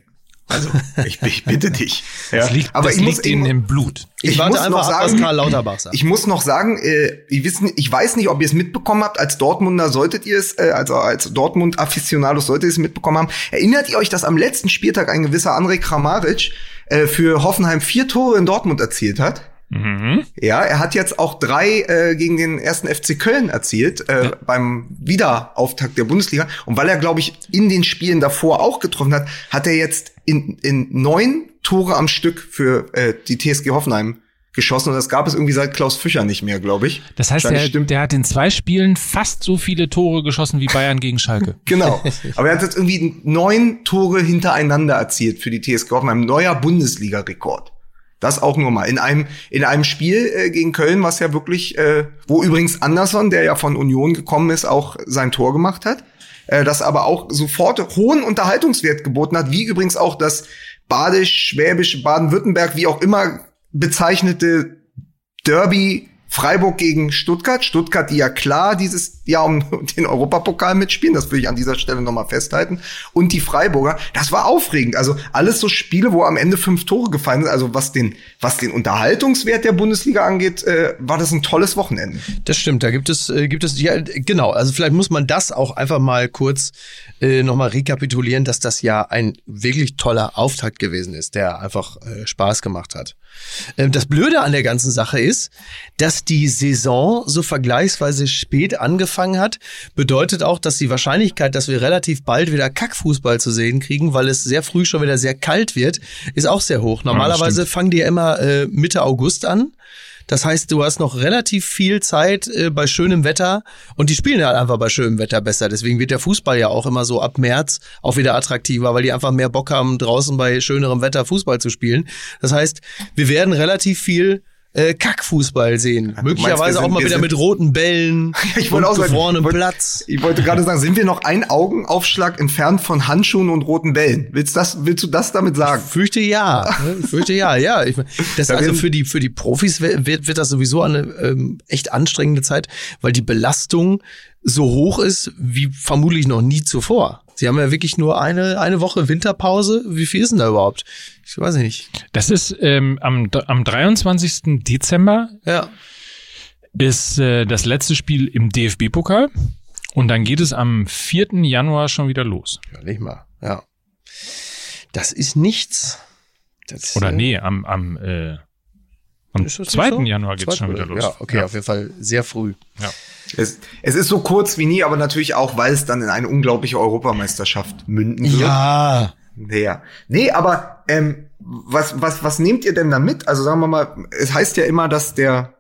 S3: Also, ich, ich bitte dich. Ja.
S1: Das liegt,
S3: aber
S1: das
S3: ich
S1: liegt
S3: muss,
S1: ihnen im Blut.
S2: Ich,
S3: ich
S2: warte einfach
S3: noch
S2: ab, was
S3: sagen-
S2: Karl Lauterbach sagt.
S3: ich muss noch sagen, äh, ich, wissen, ich weiß nicht, ob ihr es mitbekommen habt. Als Dortmunder solltet ihr es, äh, also als Dortmund-Afficionados solltet ihr es mitbekommen haben. Erinnert ihr euch, dass am letzten Spieltag ein gewisser André Kramaric äh, für Hoffenheim vier Tore in Dortmund erzielt hat? Ja, er hat jetzt auch drei äh, gegen den ersten FC Köln erzielt äh, beim Wiederauftakt der Bundesliga. Und weil er, glaube ich, in den Spielen davor auch getroffen hat, hat er jetzt in, in neun Tore am Stück für äh, die TSG Hoffenheim geschossen. Und das gab es irgendwie seit Klaus Fischer nicht mehr, glaube ich.
S1: Das heißt, der, der hat in zwei Spielen fast so viele Tore geschossen wie Bayern gegen Schalke.
S3: Genau. Aber er hat jetzt irgendwie neun Tore hintereinander erzielt für die TSG Hoffenheim. Neuer Bundesliga-Rekord. Das auch nur mal. In einem, in einem Spiel äh, gegen Köln, was ja wirklich, äh, wo übrigens Anderson, der ja von Union gekommen ist, auch sein Tor gemacht hat. Äh, das aber auch sofort hohen Unterhaltungswert geboten hat, wie übrigens auch das Badisch, Schwäbisch, Baden-Württemberg, wie auch immer bezeichnete Derby Freiburg gegen Stuttgart. Stuttgart, die ja klar dieses Jahr um den Europapokal mitspielen, das will ich an dieser Stelle nochmal festhalten. Und die Freiburger, das war aufregend. Also alles so Spiele, wo am Ende fünf Tore gefallen sind. Also was den, was den Unterhaltungswert der Bundesliga angeht, äh, war das ein tolles Wochenende.
S2: Das stimmt, da gibt es, äh, gibt es, ja, genau, also vielleicht muss man das auch einfach mal kurz äh, nochmal rekapitulieren, dass das ja ein wirklich toller Auftakt gewesen ist, der einfach äh, Spaß gemacht hat. Ähm, das Blöde an der ganzen Sache ist, dass die Saison so vergleichsweise spät angefangen hat, bedeutet auch, dass die Wahrscheinlichkeit, dass wir relativ bald wieder Kackfußball zu sehen kriegen, weil es sehr früh schon wieder sehr kalt wird, ist auch sehr hoch. Normalerweise fangen die ja immer äh, Mitte August an. Das heißt, du hast noch relativ viel Zeit äh, bei schönem Wetter und die spielen halt einfach bei schönem Wetter besser. Deswegen wird der Fußball ja auch immer so ab März auch wieder attraktiver, weil die einfach mehr Bock haben, draußen bei schönerem Wetter Fußball zu spielen. Das heißt, wir werden relativ viel äh, Kackfußball sehen.
S3: wir
S2: Möglicherweise
S3: sind-
S2: auch mal wieder
S3: sind-
S2: mit roten Bällen
S3: Ich wollte auch sagen,
S2: gefrorenem
S3: ich wollte-
S2: Platz.
S3: Ich wollte gerade sagen, sind wir noch ein Augenaufschlag entfernt von Handschuhen und roten Bällen? Willst, das, willst du das damit sagen?
S2: Fürchte ja. ne? Ich fürchte ja, ja. Ich, das
S3: Da
S2: also für die, für die Profis wird, wird das sowieso eine ähm, echt anstrengende Zeit, weil die Belastung so hoch ist wie vermutlich noch nie zuvor. Sie haben ja wirklich nur eine, eine Woche Winterpause. Wie viel ist denn da überhaupt? Ich weiß nicht.
S1: Das ist ähm, am, am 23. Dezember
S2: Ja.
S1: ist äh, das letzte Spiel im DFB-Pokal und dann geht es am 4. Januar schon wieder los.
S2: Ja, nicht mal. Ja. Das ist nichts. Das,
S1: Oder nee, am, am, äh, am
S2: ist das nicht
S1: 2.
S2: so?
S1: Januar geht es schon wieder los.
S2: Ja, okay, auf jeden Fall sehr früh.
S1: Ja.
S3: Es, es ist so kurz wie nie, aber natürlich auch, weil es dann in eine unglaubliche Europameisterschaft münden wird.
S2: Ja.
S3: Ja. Nee, aber ähm, was, was, was nehmt ihr denn da mit? Also sagen wir mal, es heißt ja immer, dass der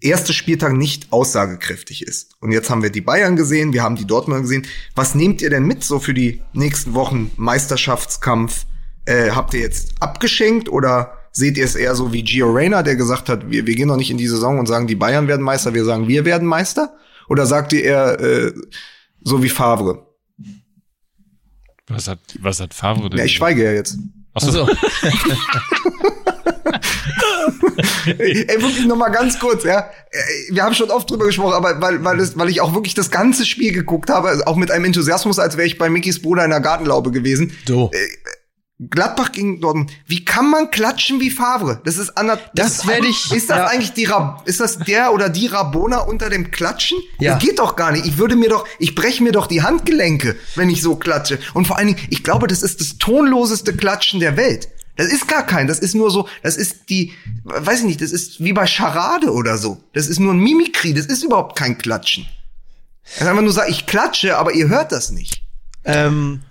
S3: erste Spieltag nicht aussagekräftig ist. Und jetzt haben wir die Bayern gesehen, wir haben die Dortmunder gesehen. Was nehmt ihr denn mit so für die nächsten Wochen Meisterschaftskampf? Äh, habt ihr jetzt abgeschenkt oder seht ihr es eher so wie Gio Reyna, der gesagt hat, wir, wir gehen noch nicht in die Saison und sagen, die Bayern werden Meister, wir sagen, wir werden Meister? Oder sagt ihr eher äh, so wie Favre?
S1: Was hat, was hat Favre denn?
S3: Ja, ich schweige ja jetzt.
S1: Ach so.
S2: Also,
S3: Ey, wirklich noch mal ganz kurz, ja. Äh, Wir haben schon oft drüber gesprochen, aber weil, weil, es, weil ich auch wirklich das ganze Spiel geguckt habe, also auch mit einem Enthusiasmus, als wäre ich bei Mickys Bruder in der Gartenlaube gewesen.
S2: So.
S3: Gladbach gegen Dortmund. Wie kann man klatschen wie Favre? Das ist ander,
S2: Das
S3: ist
S2: werd
S3: eigentlich-
S2: ich-
S3: Ist das
S2: ja.
S3: eigentlich die Rab ist das der oder die Rabona unter dem Klatschen?
S2: Ja.
S3: Das geht doch gar nicht. Ich würde mir doch, ich breche mir doch die Handgelenke, wenn ich so klatsche. Und vor allen Dingen, ich glaube, das ist das tonloseste Klatschen der Welt. Das ist gar kein, das ist nur so, das ist die, weiß ich nicht, das ist wie bei Charade oder so. Das ist nur ein Mimikry, das ist überhaupt kein Klatschen. Das ist einfach nur sagen, ich klatsche, aber ihr hört das nicht.
S2: Ähm,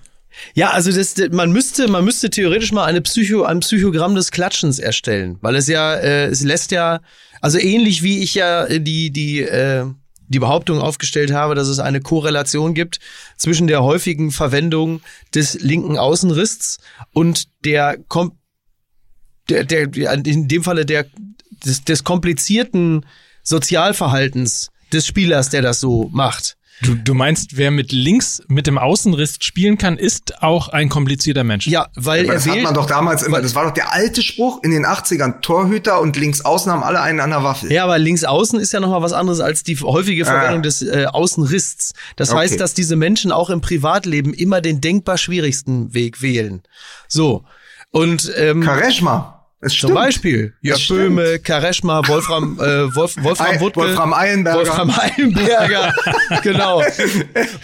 S2: ja, also das, man müsste, man müsste theoretisch mal eine Psycho, ein Psychogramm des Klatschens erstellen, weil es ja, äh, es lässt ja, also ähnlich wie ich ja äh, die die äh, die Behauptung aufgestellt habe, dass es eine Korrelation gibt zwischen der häufigen Verwendung des linken Außenrists und der, kom der, der in dem Falle der des, des komplizierten Sozialverhaltens des Spielers, der das so macht.
S1: Du, du meinst, wer mit links mit dem Außenriss spielen kann, ist auch ein komplizierter Mensch.
S2: Ja, weil
S3: Aber
S2: er
S3: das hat man doch damals immer, das war doch der alte Spruch in den 80ern. Torhüter und links außen haben alle einen an der Waffel.
S2: Ja, aber links außen ist ja noch mal was anderes als die häufige Verwendung
S3: Ah.
S2: des äh, Außenrists. Das
S3: Okay.
S2: heißt, dass diese Menschen auch im Privatleben immer den denkbar schwierigsten Weg wählen. So. Und ähm,
S3: Kareshma. Es
S2: zum
S3: stimmt.
S2: Beispiel Jörg
S3: stimmt.
S2: Böhme, Kareschma, Wolfram, äh, Wolf, Wolfram Wuttke,
S3: Wolfram Eilenberger.
S2: Wolfram Eilenberger, genau.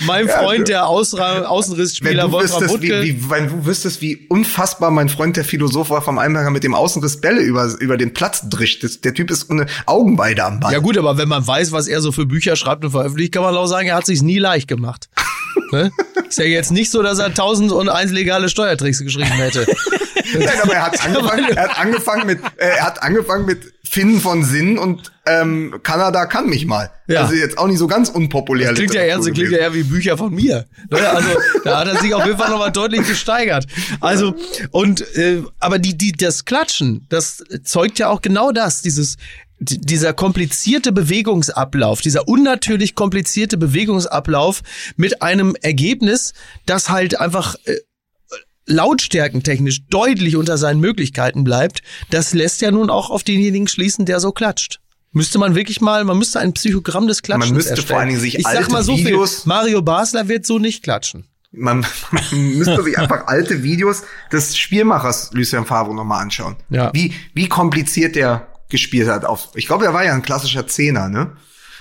S2: Mein Freund, der Ausra Außenrissspieler Wolfram
S3: wüsstest, wie,
S2: Wuttke.
S3: wie, wenn du wüsstest, wie unfassbar mein Freund, der Philosoph Wolfram Eilenberger, mit dem Außenriss Bälle über, über den Platz drischt. Das, der Typ ist eine Augenweide am Ball.
S2: Ja gut, aber wenn man weiß, was er so für Bücher schreibt und veröffentlicht, kann man auch sagen, er hat sich's nie leicht gemacht. Ne? Ist ja jetzt nicht so, dass er tausend und eins legale Steuertricks geschrieben hätte.
S3: Nein, aber er hat angefangen, er hat angefangen mit, äh, er hat angefangen mit Finnen von Sinn und ähm, Kanada kann mich mal.
S2: Ja.
S3: Also jetzt auch nicht so ganz unpopulär.
S2: Klingt ja, eher,
S3: Literatur
S2: klingt ja eher wie Bücher von mir. Ne? Also da hat er sich auf jeden Fall nochmal deutlich gesteigert. Also und äh, aber die die das Klatschen, das zeugt ja auch genau das, dieses dieser komplizierte Bewegungsablauf, dieser unnatürlich komplizierte Bewegungsablauf mit einem Ergebnis, das halt einfach äh, lautstärkentechnisch deutlich unter seinen Möglichkeiten bleibt, das lässt ja nun auch auf denjenigen schließen, der so klatscht. Müsste man wirklich mal, man müsste ein Psychogramm des Klatschens
S3: Man müsste
S2: erstellen.
S3: vor allen Dingen sich
S2: ich sag
S3: alte
S2: mal so
S3: Videos-
S2: viel, Mario Basler wird so nicht klatschen.
S3: Man, man müsste sich einfach alte Videos des Spielmachers Lucien Favre nochmal anschauen.
S2: Ja.
S3: Wie, wie kompliziert der gespielt hat. Auf, ich glaube, er war ja ein klassischer Zehner, ne?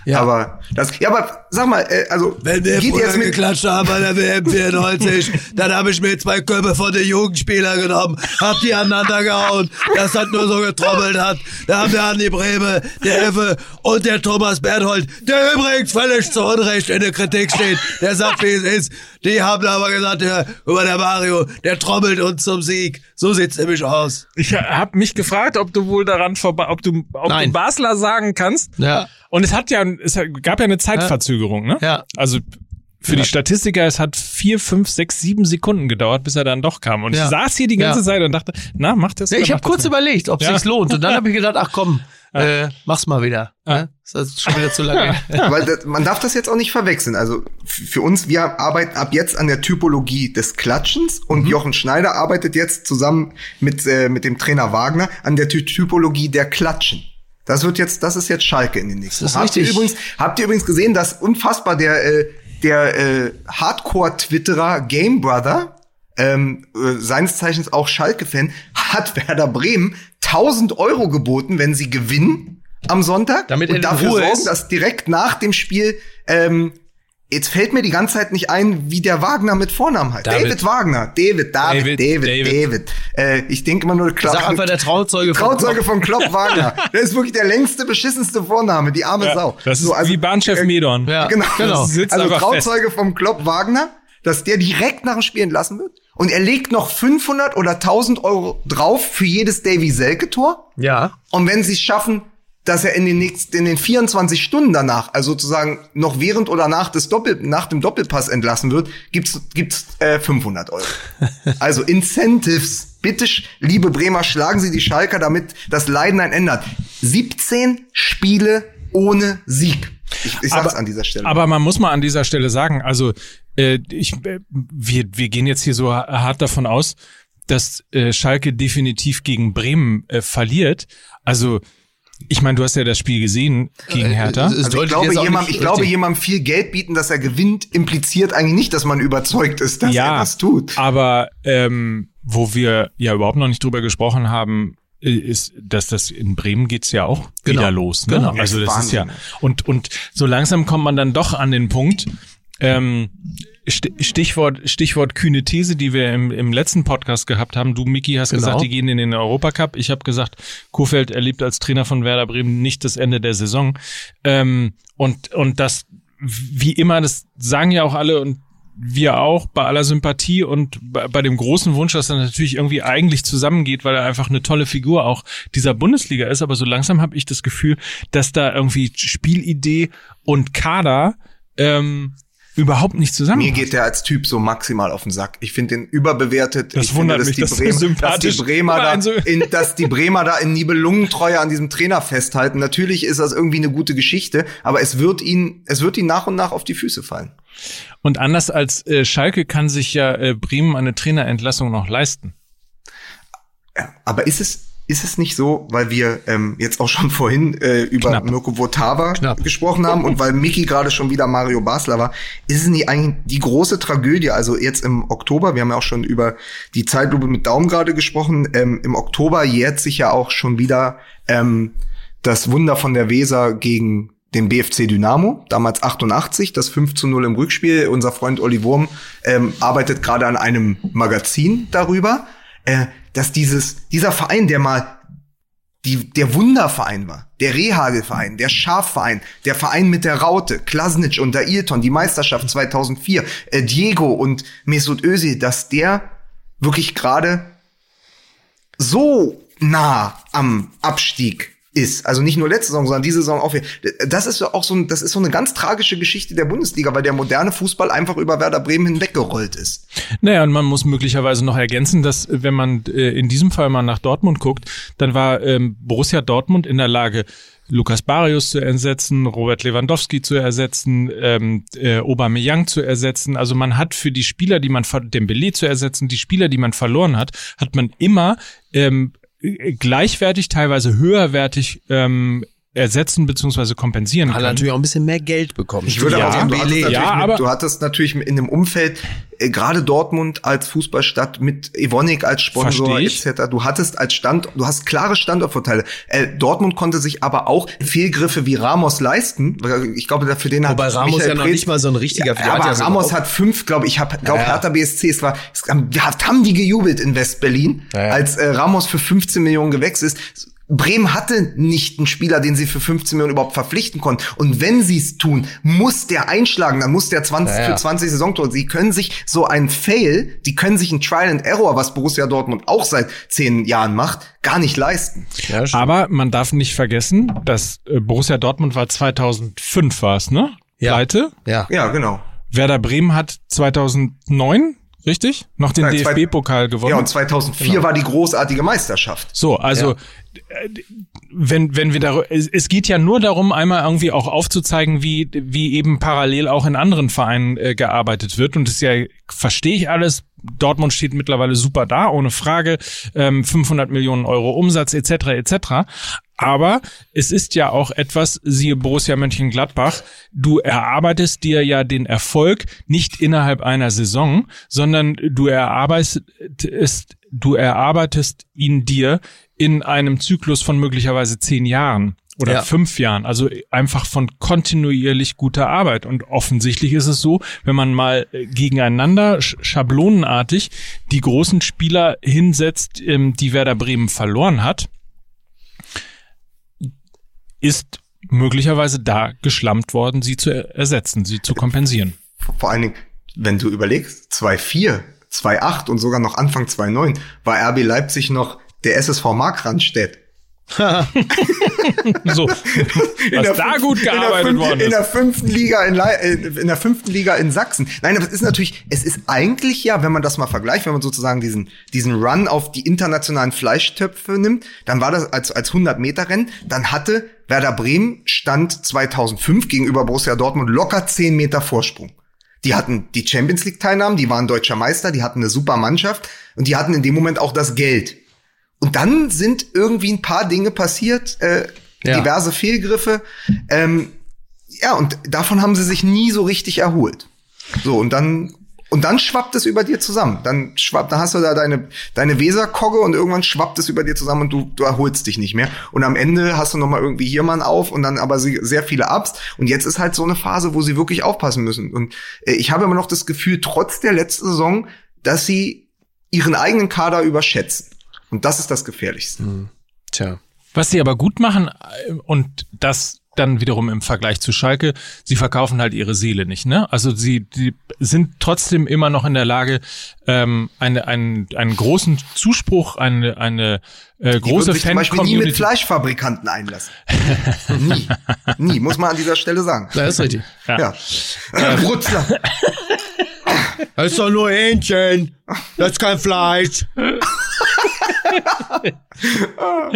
S2: Ja.
S3: Aber das, ja, aber sag mal, äh, also
S2: Wenn wir
S3: geht
S2: früher
S3: jetzt mit,
S2: geklatscht haben bei der WM 94, dann habe ich mir zwei Köpfe von den Jugendspielern genommen, hab die aneinander gehauen, das hat nur so getrommelt hat. Da haben wir Andi Breme, der Effe und der Thomas Berthold, der übrigens völlig zu Unrecht in der Kritik steht, der sagt, wie es ist. Die haben aber gesagt, der, über der Mario, der trommelt uns zum Sieg. So sieht's nämlich aus.
S1: Ich habe mich gefragt, ob du wohl daran vorbei, ob du, ob
S2: Nein.
S1: du Basler sagen kannst.
S2: Ja.
S1: Und es hat ja, es gab ja eine Zeitverzögerung, ne?
S2: Ja.
S1: Also für die Statistiker, es hat vier, fünf, sechs, sieben Sekunden gedauert, bis er dann doch kam. Und
S2: Ja.
S1: ich saß hier die ganze
S2: Ja.
S1: Zeit und dachte, na, mach das.
S2: Ja, ich habe kurz
S1: nicht?
S2: überlegt, ob es
S1: Ja.
S2: sich lohnt. Und dann habe ich gedacht, ach komm, äh, mach's mal wieder. Ne? Das ist schon wieder zu lange.
S3: weil das, man darf das jetzt auch nicht verwechseln. Also für uns, wir arbeiten ab jetzt an der Typologie des Klatschens und
S2: Mhm.
S3: Jochen Schneider arbeitet jetzt zusammen mit, äh, mit dem Trainer Wagner an der Ty Typologie der Klatschen. Das wird jetzt, das ist jetzt Schalke in den nächsten.
S2: Das ist
S3: habt ihr übrigens, habt ihr übrigens gesehen, dass unfassbar der, äh, der äh, Hardcore-Twitterer Game Brother, ähm, äh, seines Zeichens auch Schalke-Fan, hat Werder Bremen 1000 Euro geboten, wenn sie gewinnen am Sonntag
S2: Damit
S3: und dafür sorgen, dass direkt nach dem Spiel ähm, Jetzt fällt mir die ganze Zeit nicht ein, wie der Wagner mit Vornamen heißt. David,
S1: David.
S3: Wagner. David, David,
S1: David,
S3: David, David.
S1: David.
S3: Äh, ich denke immer nur Klopp.
S2: Sag einfach der Trauzeuge von
S3: Trauzeuge von Klopp Wagner. Der ist wirklich der längste, beschissenste Vorname, die arme
S1: Ja,
S3: Sau.
S1: das ist
S3: So, also-
S1: wie Bahnchef
S3: äh,
S1: Medorn.
S2: Ja,
S3: Genau.
S2: genau.
S1: Das
S3: also
S1: einfach fest.
S3: Trauzeuge vom Klopp Wagner, dass der direkt nach dem Spiel entlassen wird. Und er legt noch 500 oder 1000 Euro drauf für jedes Davy Selke-Tor.
S2: Ja.
S3: Und wenn sie es schaffen, dass er in den nächsten, in den 24 Stunden danach, also sozusagen noch während oder nach des Doppel, nach dem Doppelpass entlassen wird, gibt's, gibt's, äh, 500 Euro. also Incentives. Bitte, liebe Bremer, schlagen Sie die Schalker, damit das Leiden ein Ende hat. 17 Spiele ohne Sieg. Ich, ich sag's an dieser Stelle.
S1: Aber man muss mal an dieser Stelle sagen, also äh, ich, äh, wir, wir gehen jetzt hier so ha- hart davon aus, dass äh, Schalke definitiv gegen Bremen äh, verliert. Also ich meine, du hast ja das Spiel gesehen gegen Hertha.
S2: es- es
S3: Also ich glaube, jemand, ich glaube, jemandem viel Geld bieten, dass er gewinnt, impliziert eigentlich nicht, dass man überzeugt ist, dass er das tut.
S1: Aber ähm, wo wir ja überhaupt noch nicht drüber gesprochen haben, äh, ist, dass das in Bremen geht's ja auch
S2: Genau.
S1: wieder los. Ne?
S2: Genau.
S1: Also das ist ja
S3: Wahnsinn.
S1: und und so langsam kommt man dann doch an den Punkt. Ähm, Stichwort Stichwort kühne These, die wir im, im letzten Podcast gehabt haben. Du, Miki, hast
S2: Genau.
S1: gesagt, die gehen in den Europacup. Ich habe gesagt, Kofeld erlebt als Trainer von Werder Bremen nicht das Ende der Saison. Ähm, und und das wie immer, das sagen ja auch alle und wir auch bei aller Sympathie und bei, bei dem großen Wunsch, dass er natürlich irgendwie eigentlich zusammengeht, weil er einfach eine tolle Figur auch dieser Bundesliga ist. Aber so langsam habe ich das Gefühl, dass da irgendwie Spielidee und Kader ähm, überhaupt nicht
S3: Mir
S1: zusammenpassen.
S3: geht der als Typ so maximal auf den Sack. Ich finde den überbewertet.
S1: Das
S3: ich
S1: wundert
S3: finde,
S1: mich,
S3: die
S1: dass
S3: Bremer,
S1: sympathisch
S3: dass die Bremer da, in, dass die Bremer da in Nibelungentreue an diesem Trainer festhalten. Natürlich ist das irgendwie eine gute Geschichte, aber es wird ihn, es wird ihn nach und nach auf die Füße fallen.
S1: Und anders als äh, Schalke kann sich ja äh, Bremen eine Trainerentlassung noch leisten.
S3: Aber ist es, ist es nicht so, weil wir ähm, jetzt auch schon vorhin äh, über
S1: Knapp.
S3: Mirko Votava
S2: Knapp.
S3: gesprochen haben und weil Miki gerade schon wieder Mario Basler war, ist es nicht eigentlich die große Tragödie, also jetzt im Oktober, wir haben ja auch schon über die Zeitlupe mit Daumen gerade gesprochen, ähm, im Oktober jährt sich ja auch schon wieder ähm, das Wunder von der Weser gegen den BFC Dynamo, damals 88, das 5 zu 0 im Rückspiel. Unser Freund Olli Wurm ähm, arbeitet gerade an einem Magazin darüber, äh, dass dieses, dieser Verein, der mal die, der Wunderverein war, der Rehagel-Verein, der Schafverein, der Verein mit der Raute, Klasnic und Ailton, die Meisterschaft 2004, äh, Diego und Mesut Özil, dass der wirklich gerade so nah am Abstieg ist. Also nicht nur letzte Saison, sondern diese Saison auch. Das ist auch so, ein, das ist so eine ganz tragische Geschichte der Bundesliga, weil der moderne Fußball einfach über Werder Bremen hinweggerollt ist.
S1: Naja, und man muss möglicherweise noch ergänzen, dass wenn man äh, in diesem Fall mal nach Dortmund guckt, dann war ähm, Borussia Dortmund in der Lage, Lukas Barrios zu ersetzen, Robert Lewandowski zu ersetzen, ähm, äh, Aubameyang zu ersetzen. Also man hat für die Spieler, die man ver- Dembele zu ersetzen, die Spieler, die man verloren hat, hat man immer ähm, äh, gleichwertig, teilweise höherwertig ähm, ersetzen beziehungsweise kompensieren
S2: Hat
S1: können.
S2: natürlich auch ein bisschen mehr Geld bekommen.
S3: Ich würde
S1: Ja,
S3: auch sagen, du hattest,
S1: Ja, aber-
S3: du hattest natürlich in dem Umfeld, äh, gerade Dortmund als Fußballstadt mit Evonik als Sponsor etc. Du hattest als Stand, du hast klare Standortvorteile. Äh, Dortmund konnte sich aber auch Fehlgriffe wie Ramos leisten. Ich glaube, für den hat
S2: Wobei Ramos
S3: Michael
S2: ja noch
S3: Preetz-
S2: nicht mal so ein richtiger-
S3: Ja,
S2: hat
S3: aber
S2: ja
S3: Ramos hat fünf, glaube ich, habe glaube
S2: Ja, ja.
S3: Hertha BSC, es war, es haben, haben die gejubelt in West-Berlin,
S2: ja.
S3: als äh, Ramos für 15 Millionen gewechselt ist. Bremen hatte nicht einen Spieler, den sie für 15 Millionen überhaupt verpflichten konnten. Und wenn sie es tun, muss der einschlagen, dann muss der 20
S2: Ja, ja.
S3: für 20 Saisontore. Sie können sich so ein Fail, die können sich ein Trial and Error, was Borussia Dortmund auch seit zehn Jahren macht, gar nicht leisten.
S2: Ja.
S1: Aber man darf nicht vergessen, dass äh, Borussia Dortmund war 2005 war es, ne?
S2: Ja.
S1: Pleite.
S2: ja.
S3: Ja, genau.
S1: Werder Bremen hat 2009, richtig? Noch den DFB-Pokal gewonnen.
S3: Ja, und 2004
S2: Genau.
S3: war die großartige Meisterschaft.
S1: so, also äh, wenn wenn wir da es, es geht ja nur darum einmal irgendwie auch aufzuzeigen, wie wie eben parallel auch in anderen Vereinen äh, gearbeitet wird und das ist ja verstehe ich alles. Dortmund steht mittlerweile super da, ohne Frage. Ähm, 500 Millionen Euro Umsatz etc. etc. Aber es ist ja auch etwas, siehe Borussia Mönchengladbach, du erarbeitest dir ja den Erfolg nicht innerhalb einer Saison, sondern du erarbeitest, du erarbeitest ihn dir in einem Zyklus von möglicherweise zehn Jahren oder
S2: Ja.
S1: fünf Jahren. Also einfach von kontinuierlich guter Arbeit. Und offensichtlich ist es so, wenn man mal äh, gegeneinander sch schablonenartig die großen Spieler hinsetzt, ähm, die Werder Bremen verloren hat, ist möglicherweise da geschlampt worden, sie zu er- ersetzen, sie zu kompensieren.
S3: Vor allen Dingen, wenn du überlegst, 2-4, 2-8 und sogar noch Anfang 2-9 war RB Leipzig noch der SSV Markranstädt.
S1: So, was da gut gearbeitet
S3: in der, fünf-
S1: worden
S3: in
S1: ist.
S3: der fünften Liga in, Lei- äh, in der fünften Liga in Sachsen. Nein, aber es ist natürlich, es ist eigentlich ja, wenn man das mal vergleicht, wenn man sozusagen diesen diesen Run auf die internationalen Fleischtöpfe nimmt, dann war das als als 100 Meter Rennen, dann hatte Werder Bremen stand 2005 gegenüber Borussia Dortmund locker 10 Meter Vorsprung. Die hatten die Champions League Teilnahmen, die waren deutscher Meister, die hatten eine super Mannschaft und die hatten in dem Moment auch das Geld. Und dann sind irgendwie ein paar Dinge passiert, äh,
S2: Ja.
S3: diverse Fehlgriffe. Ähm, ja, und davon haben sie sich nie so richtig erholt. So, und dann, und dann schwappt es über dir zusammen. Dann schwappt, dann hast du da deine, deine Weserkogge und irgendwann schwappt es über dir zusammen und du, du erholst dich nicht mehr. Und am Ende hast du nochmal irgendwie hier mal auf und dann aber sehr viele Ups. Und jetzt ist halt so eine Phase, wo sie wirklich aufpassen müssen. Und äh, ich habe immer noch das Gefühl, trotz der letzten Saison, dass sie ihren eigenen Kader überschätzen. Und das ist das Gefährlichste.
S2: Tja.
S1: Was sie aber gut machen äh, und das dann wiederum im Vergleich zu Schalke, sie verkaufen halt ihre Seele nicht, ne? Also sie die sind trotzdem immer noch in der Lage, ähm, eine, einen, einen großen Zuspruch, eine, eine äh,
S3: Die
S1: große
S3: würden sich zum Beispiel nie mit
S1: Fan-Community.
S3: Fleischfabrikanten einlassen. nie. Nie, muss man an dieser Stelle sagen.
S2: Ja, ist richtig.
S3: Ja. Äh, Brutzler.
S4: Das ist doch nur Hähnchen. Das ist kein Fleisch.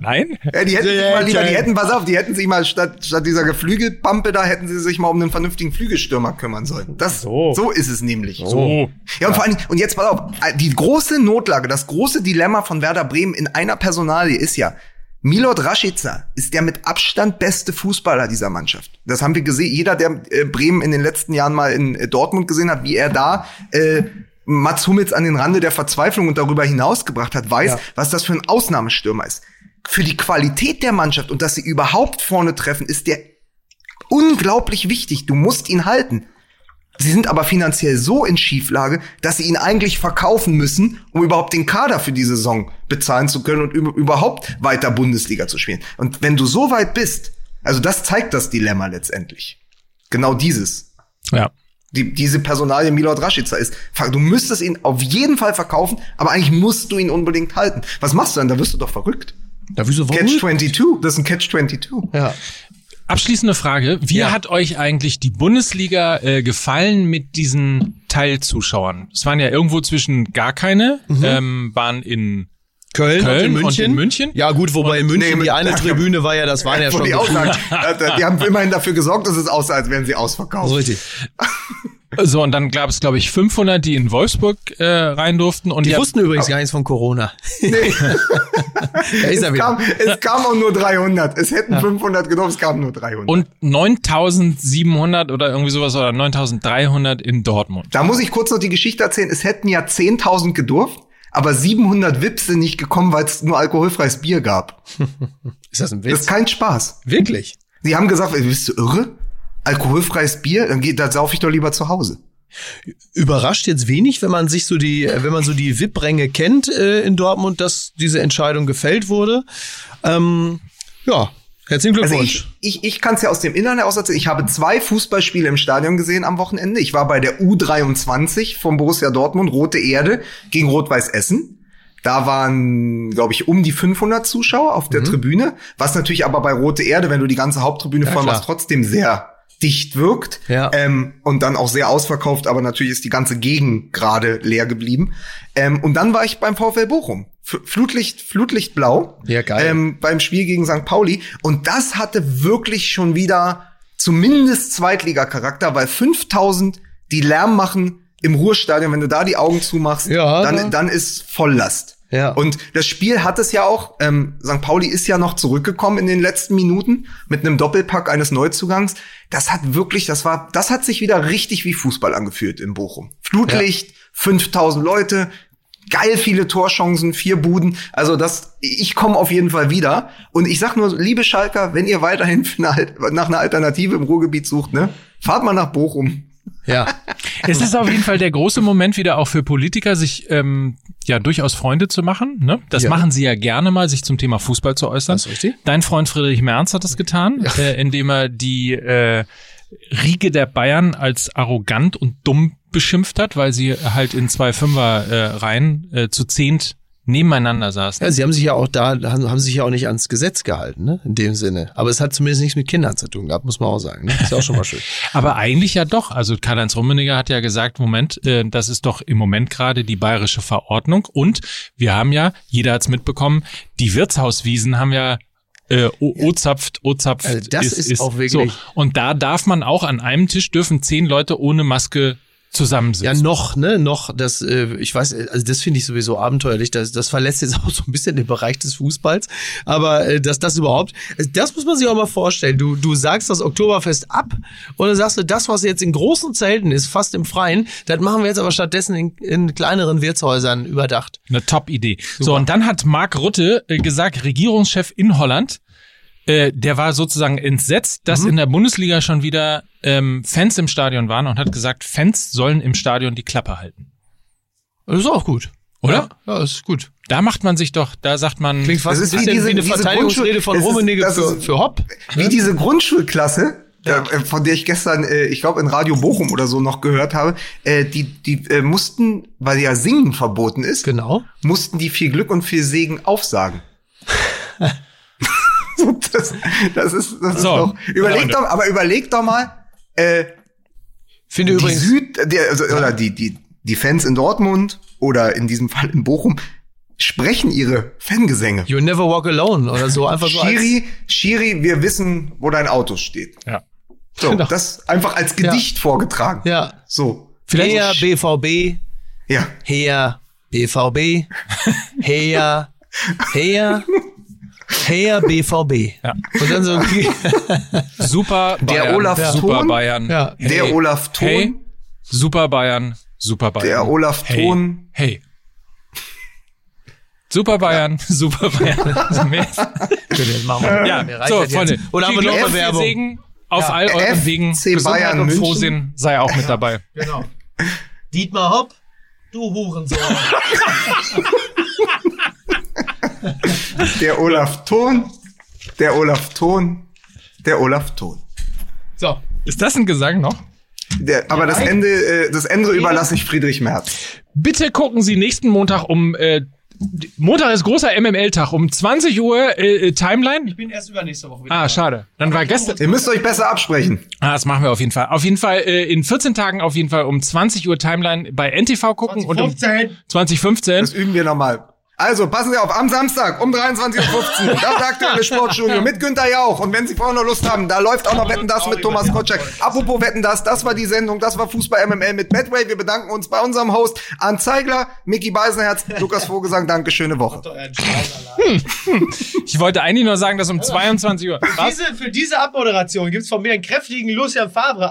S1: Nein?
S3: Ja, die hätten sich mal lieber, die hätten, pass auf, die hätten sich mal statt, statt dieser Geflügelpampe da, hätten sie sich mal um einen vernünftigen Flügelstürmer kümmern sollen. Das, so,
S1: So.
S3: ist es nämlich.
S1: So.
S3: Ja, und vor allem, und jetzt pass auf, die große Notlage, das große Dilemma von Werder Bremen in einer Personalie ist ja, Milot Rashica ist der mit Abstand beste Fußballer dieser Mannschaft. Das haben wir gesehen. Jeder, der äh, Bremen in den letzten Jahren mal in äh, Dortmund gesehen hat, wie er da äh, Mats Hummels an den Rande der Verzweiflung und darüber hinausgebracht hat, weiß,
S2: Ja.
S3: was das für ein Ausnahmestürmer ist. Für die Qualität der Mannschaft und dass sie überhaupt vorne treffen, ist der unglaublich wichtig. Du musst ihn halten. Sie sind aber finanziell so in Schieflage, dass sie ihn eigentlich verkaufen müssen, um überhaupt den Kader für die Saison bezahlen zu können und über- überhaupt weiter Bundesliga zu spielen. Und wenn du so weit bist, also das zeigt das Dilemma letztendlich. Genau dieses.
S1: Ja.
S3: Die, diese Personalie Milot Rashica ist, du müsstest ihn auf jeden Fall verkaufen, aber eigentlich musst du ihn unbedingt halten. Was machst du dann? Da wirst du doch verrückt.
S2: Da wieso?
S3: Catch 22, das ist ein Catch 22.
S2: Ja.
S1: Abschließende Frage. Wie
S2: Ja.
S1: hat euch eigentlich die Bundesliga äh, gefallen mit diesen Teilzuschauern? Es waren ja irgendwo zwischen gar keine, ähm, waren in
S2: Köln,
S1: Köln
S2: und in
S1: und
S2: München.
S1: in München?
S2: Ja, gut, wobei in München
S3: Nee,
S2: die eine
S3: ja,
S2: Tribüne war ja, das waren ja schon
S3: die, die haben immerhin dafür gesorgt, dass es aussah, als wären sie ausverkauft.
S2: So richtig.
S1: so und dann gab es glaube ich 500, die in Wolfsburg äh, rein durften und
S2: Die
S1: ihr-
S2: wussten übrigens gar nichts von Corona.
S3: Nee,
S2: Da ist er
S3: es,
S2: wieder.
S3: kam, es kam auch nur 300. Es hätten 500 genommen, es kamen nur 300.
S1: und 9700 oder irgendwie sowas oder 9300 in Dortmund.
S3: da muss ich kurz noch die Geschichte erzählen. Es hätten ja 10.000 gedurft, aber 700 Wips sind nicht gekommen, weil es nur alkoholfreies Bier gab.
S2: Ist das ein
S3: Das ist
S2: Witz?
S3: kein Spaß.
S2: Wirklich?
S3: Sie haben gesagt, ey, bist du irre? Alkoholfreies Bier? Dann geht, da sauf ich doch lieber zu Hause.
S2: Überrascht jetzt wenig, wenn man sich so die, äh, wenn man so die VIP-Ränge kennt äh, in Dortmund, dass diese Entscheidung gefällt wurde. Ähm, ja, herzlichen
S3: Also
S2: Glückwunsch.
S3: ich, ich, ich kann es ja aus dem Innern heraus erzählen. Ich habe zwei Fußballspiele im Stadion gesehen am Wochenende. Ich war bei der U23 vom Borussia Dortmund, Rote Erde, gegen Rot-Weiß Essen. Da waren, glaube ich, um die 500 Zuschauer auf der Tribüne, was natürlich aber bei Rote Erde, wenn du die ganze Haupttribüne
S2: Ja,
S3: voll machst, trotzdem sehr dicht wirkt
S2: Ja.
S3: ähm, und dann auch sehr ausverkauft, aber natürlich ist die ganze Gegend gerade leer geblieben. Ähm, und dann war ich beim VfL Bochum. Flutlicht, Flutlichtblau.
S2: Ja, geil.
S3: Ähm, beim Spiel gegen St. Pauli. Und das hatte wirklich schon wieder zumindest Zweitliga-Charakter, weil 5000, die Lärm machen im Ruhrstadion, wenn du da die Augen zumachst,
S2: Ja,
S3: dann,
S2: da-
S3: dann ist Volllast.
S2: Ja.
S3: Und das Spiel hat es ja auch, ähm, St. Pauli ist ja noch zurückgekommen in den letzten Minuten mit einem Doppelpack eines Neuzugangs. Das hat wirklich, das war, das hat sich wieder richtig wie Fußball angefühlt in Bochum. Flutlicht, 5000 Leute, geil viele Torchancen, vier Buden. Also das, ich komme auf jeden Fall wieder. Und ich sag nur, liebe Schalker, wenn ihr weiterhin nach einer Alternative im Ruhrgebiet sucht, ne, fahrt mal nach Bochum.
S2: Ja.
S1: Es ist auf jeden Fall der große Moment wieder auch für Politiker, sich ähm, ja durchaus Freunde zu machen. Ne? Das
S2: Ja.
S1: machen sie ja gerne mal, sich zum Thema Fußball zu äußern.
S2: Das ist richtig.
S1: Dein Freund Friedrich Merz hat das getan, äh, indem er die äh, Riege der Bayern als arrogant und dumm beschimpft hat, weil sie halt in zwei Fünfer äh, Reihen äh, zu zehnt nebeneinander saßen.
S2: Ja, sie haben sich ja auch da, haben, haben sich ja auch nicht ans Gesetz gehalten, ne? In dem Sinne. Aber es hat zumindest nichts mit Kindern zu tun gehabt, muss man auch sagen. Ne? Ist ja auch schon mal schön.
S1: Aber eigentlich ja doch. Also Karl-Heinz Rummenigge hat ja gesagt, Moment, äh, das ist doch im Moment gerade die bayerische Verordnung. Und wir haben ja, jeder hat's mitbekommen, die Wirtshauswiesen haben ja äh, O- O-zapft, O-zapft.
S2: Also das ist auch wirklich-
S1: So. Und da darf man auch an einem Tisch dürfen zehn Leute ohne Maske
S2: Ja,
S1: zusammensitzen.
S2: noch, ne, noch, das, äh, ich weiß, also das finde ich sowieso abenteuerlich. Das, das verlässt jetzt auch so ein bisschen den Bereich des Fußballs. Aber äh, dass das überhaupt, das muss man sich auch mal vorstellen. Du, du sagst das Oktoberfest ab und dann sagst du, das, was jetzt in großen Zelten ist, fast im Freien, das machen wir jetzt aber stattdessen in, in kleineren Wirtshäusern überdacht.
S1: Eine Top-Idee. So, und dann hat Mark Rutte äh, gesagt, Regierungschef in Holland, äh, der war sozusagen entsetzt, dass
S2: Mhm.
S1: in der Bundesliga schon wieder ähm, Fans im Stadion waren und hat gesagt, Fans sollen im Stadion die Klappe halten.
S2: Das ist auch gut.
S1: Oder?
S2: Ja, ja ist gut.
S1: Da macht man sich doch, da sagt man,
S2: Klingt fast
S3: Das ist wie diese-
S2: wie eine
S3: diese
S2: Verteidigungsrede von Rummenigge für, für Hopp.
S3: Wie diese Grundschulklasse, äh, von der ich gestern, äh, ich glaube in Radio Bochum oder so noch gehört habe, äh, die, die äh, mussten, weil ja Singen verboten ist,
S2: Genau.
S3: mussten die viel Glück und viel Segen aufsagen. Das, das ist, das ist
S1: So,
S3: doch, überleg doch, aber überleg doch mal, äh,
S2: Finde
S3: die
S2: übrigens.
S3: Süd, der, also, oder die, die, die Fans in Dortmund oder in diesem Fall in Bochum sprechen ihre Fangesänge.
S2: You never walk alone oder so. Einfach so als,
S3: Schiri, Schiri, wir wissen, wo dein Auto steht.
S1: ja.
S3: So,
S2: Genau.
S3: das einfach als Gedicht vorgetragen.
S2: Ja.
S3: So.
S1: Vielleicht-
S2: Her BVB,
S3: Ja.
S2: her BVB, her, her, her BVB.
S1: Ja.
S2: Und dann so,
S1: Super
S3: Der
S1: Bayern,
S3: Olaf
S1: Super
S3: Thon.
S1: Bayern.
S2: Ja.
S3: Der Olaf Thon.
S1: Hey, Super Bayern, Super Bayern.
S3: Der Olaf
S1: hey,
S3: Thon.
S1: Hey. Super Bayern, Super Bayern. Ja, so. Freunde.
S2: Oder haben wir noch Werbung?
S1: Segen auf
S2: Ja.
S1: all euren Wegen.
S3: Bayern
S1: Gesundheit und
S3: München.
S1: Frohsinn sei auch mit dabei.
S2: Genau. Dietmar Hopp, du Hurensohn.
S3: Der Olaf Thon. Der Olaf Thon. Der Olaf Thon.
S2: So.
S1: Ist das ein Gesang noch?
S3: Der, aber das Ende, äh, das Ende überlasse ich Friedrich Merz.
S1: Bitte gucken Sie nächsten Montag um äh, Montag ist großer MML-Tag um 20 Uhr äh, äh, Timeline.
S2: Ich bin erst übernächste Woche wieder.
S1: Ah, schade. Dann war gestern.
S3: Ihr müsst euch besser absprechen.
S1: Ah, das machen wir auf jeden Fall. Auf jeden Fall äh, in 14 Tagen auf jeden Fall um 20 Uhr Timeline bei NTV gucken und um
S2: 15.
S1: 2015.
S3: Das üben wir nochmal. Also, passen Sie auf, am Samstag um 23.15 Uhr, das aktuelle Sportstudio mit Günther Jauch. Und wenn Sie vorher noch Lust haben, da läuft auch noch Wetten das mit Thomas Kotschak. Apropos Wetten das, das war die Sendung, das war Fußball MML mit Betway. Wir bedanken uns bei unserem Host Arndt Zeigler, Mickey Beisenherz, Lukas Vogelsang. Danke, schöne Woche.
S1: Ich wollte eigentlich nur sagen, dass um 22 Uhr. Was?
S2: Diese, für diese Abmoderation gibt's von mir einen kräftigen Lucian Favre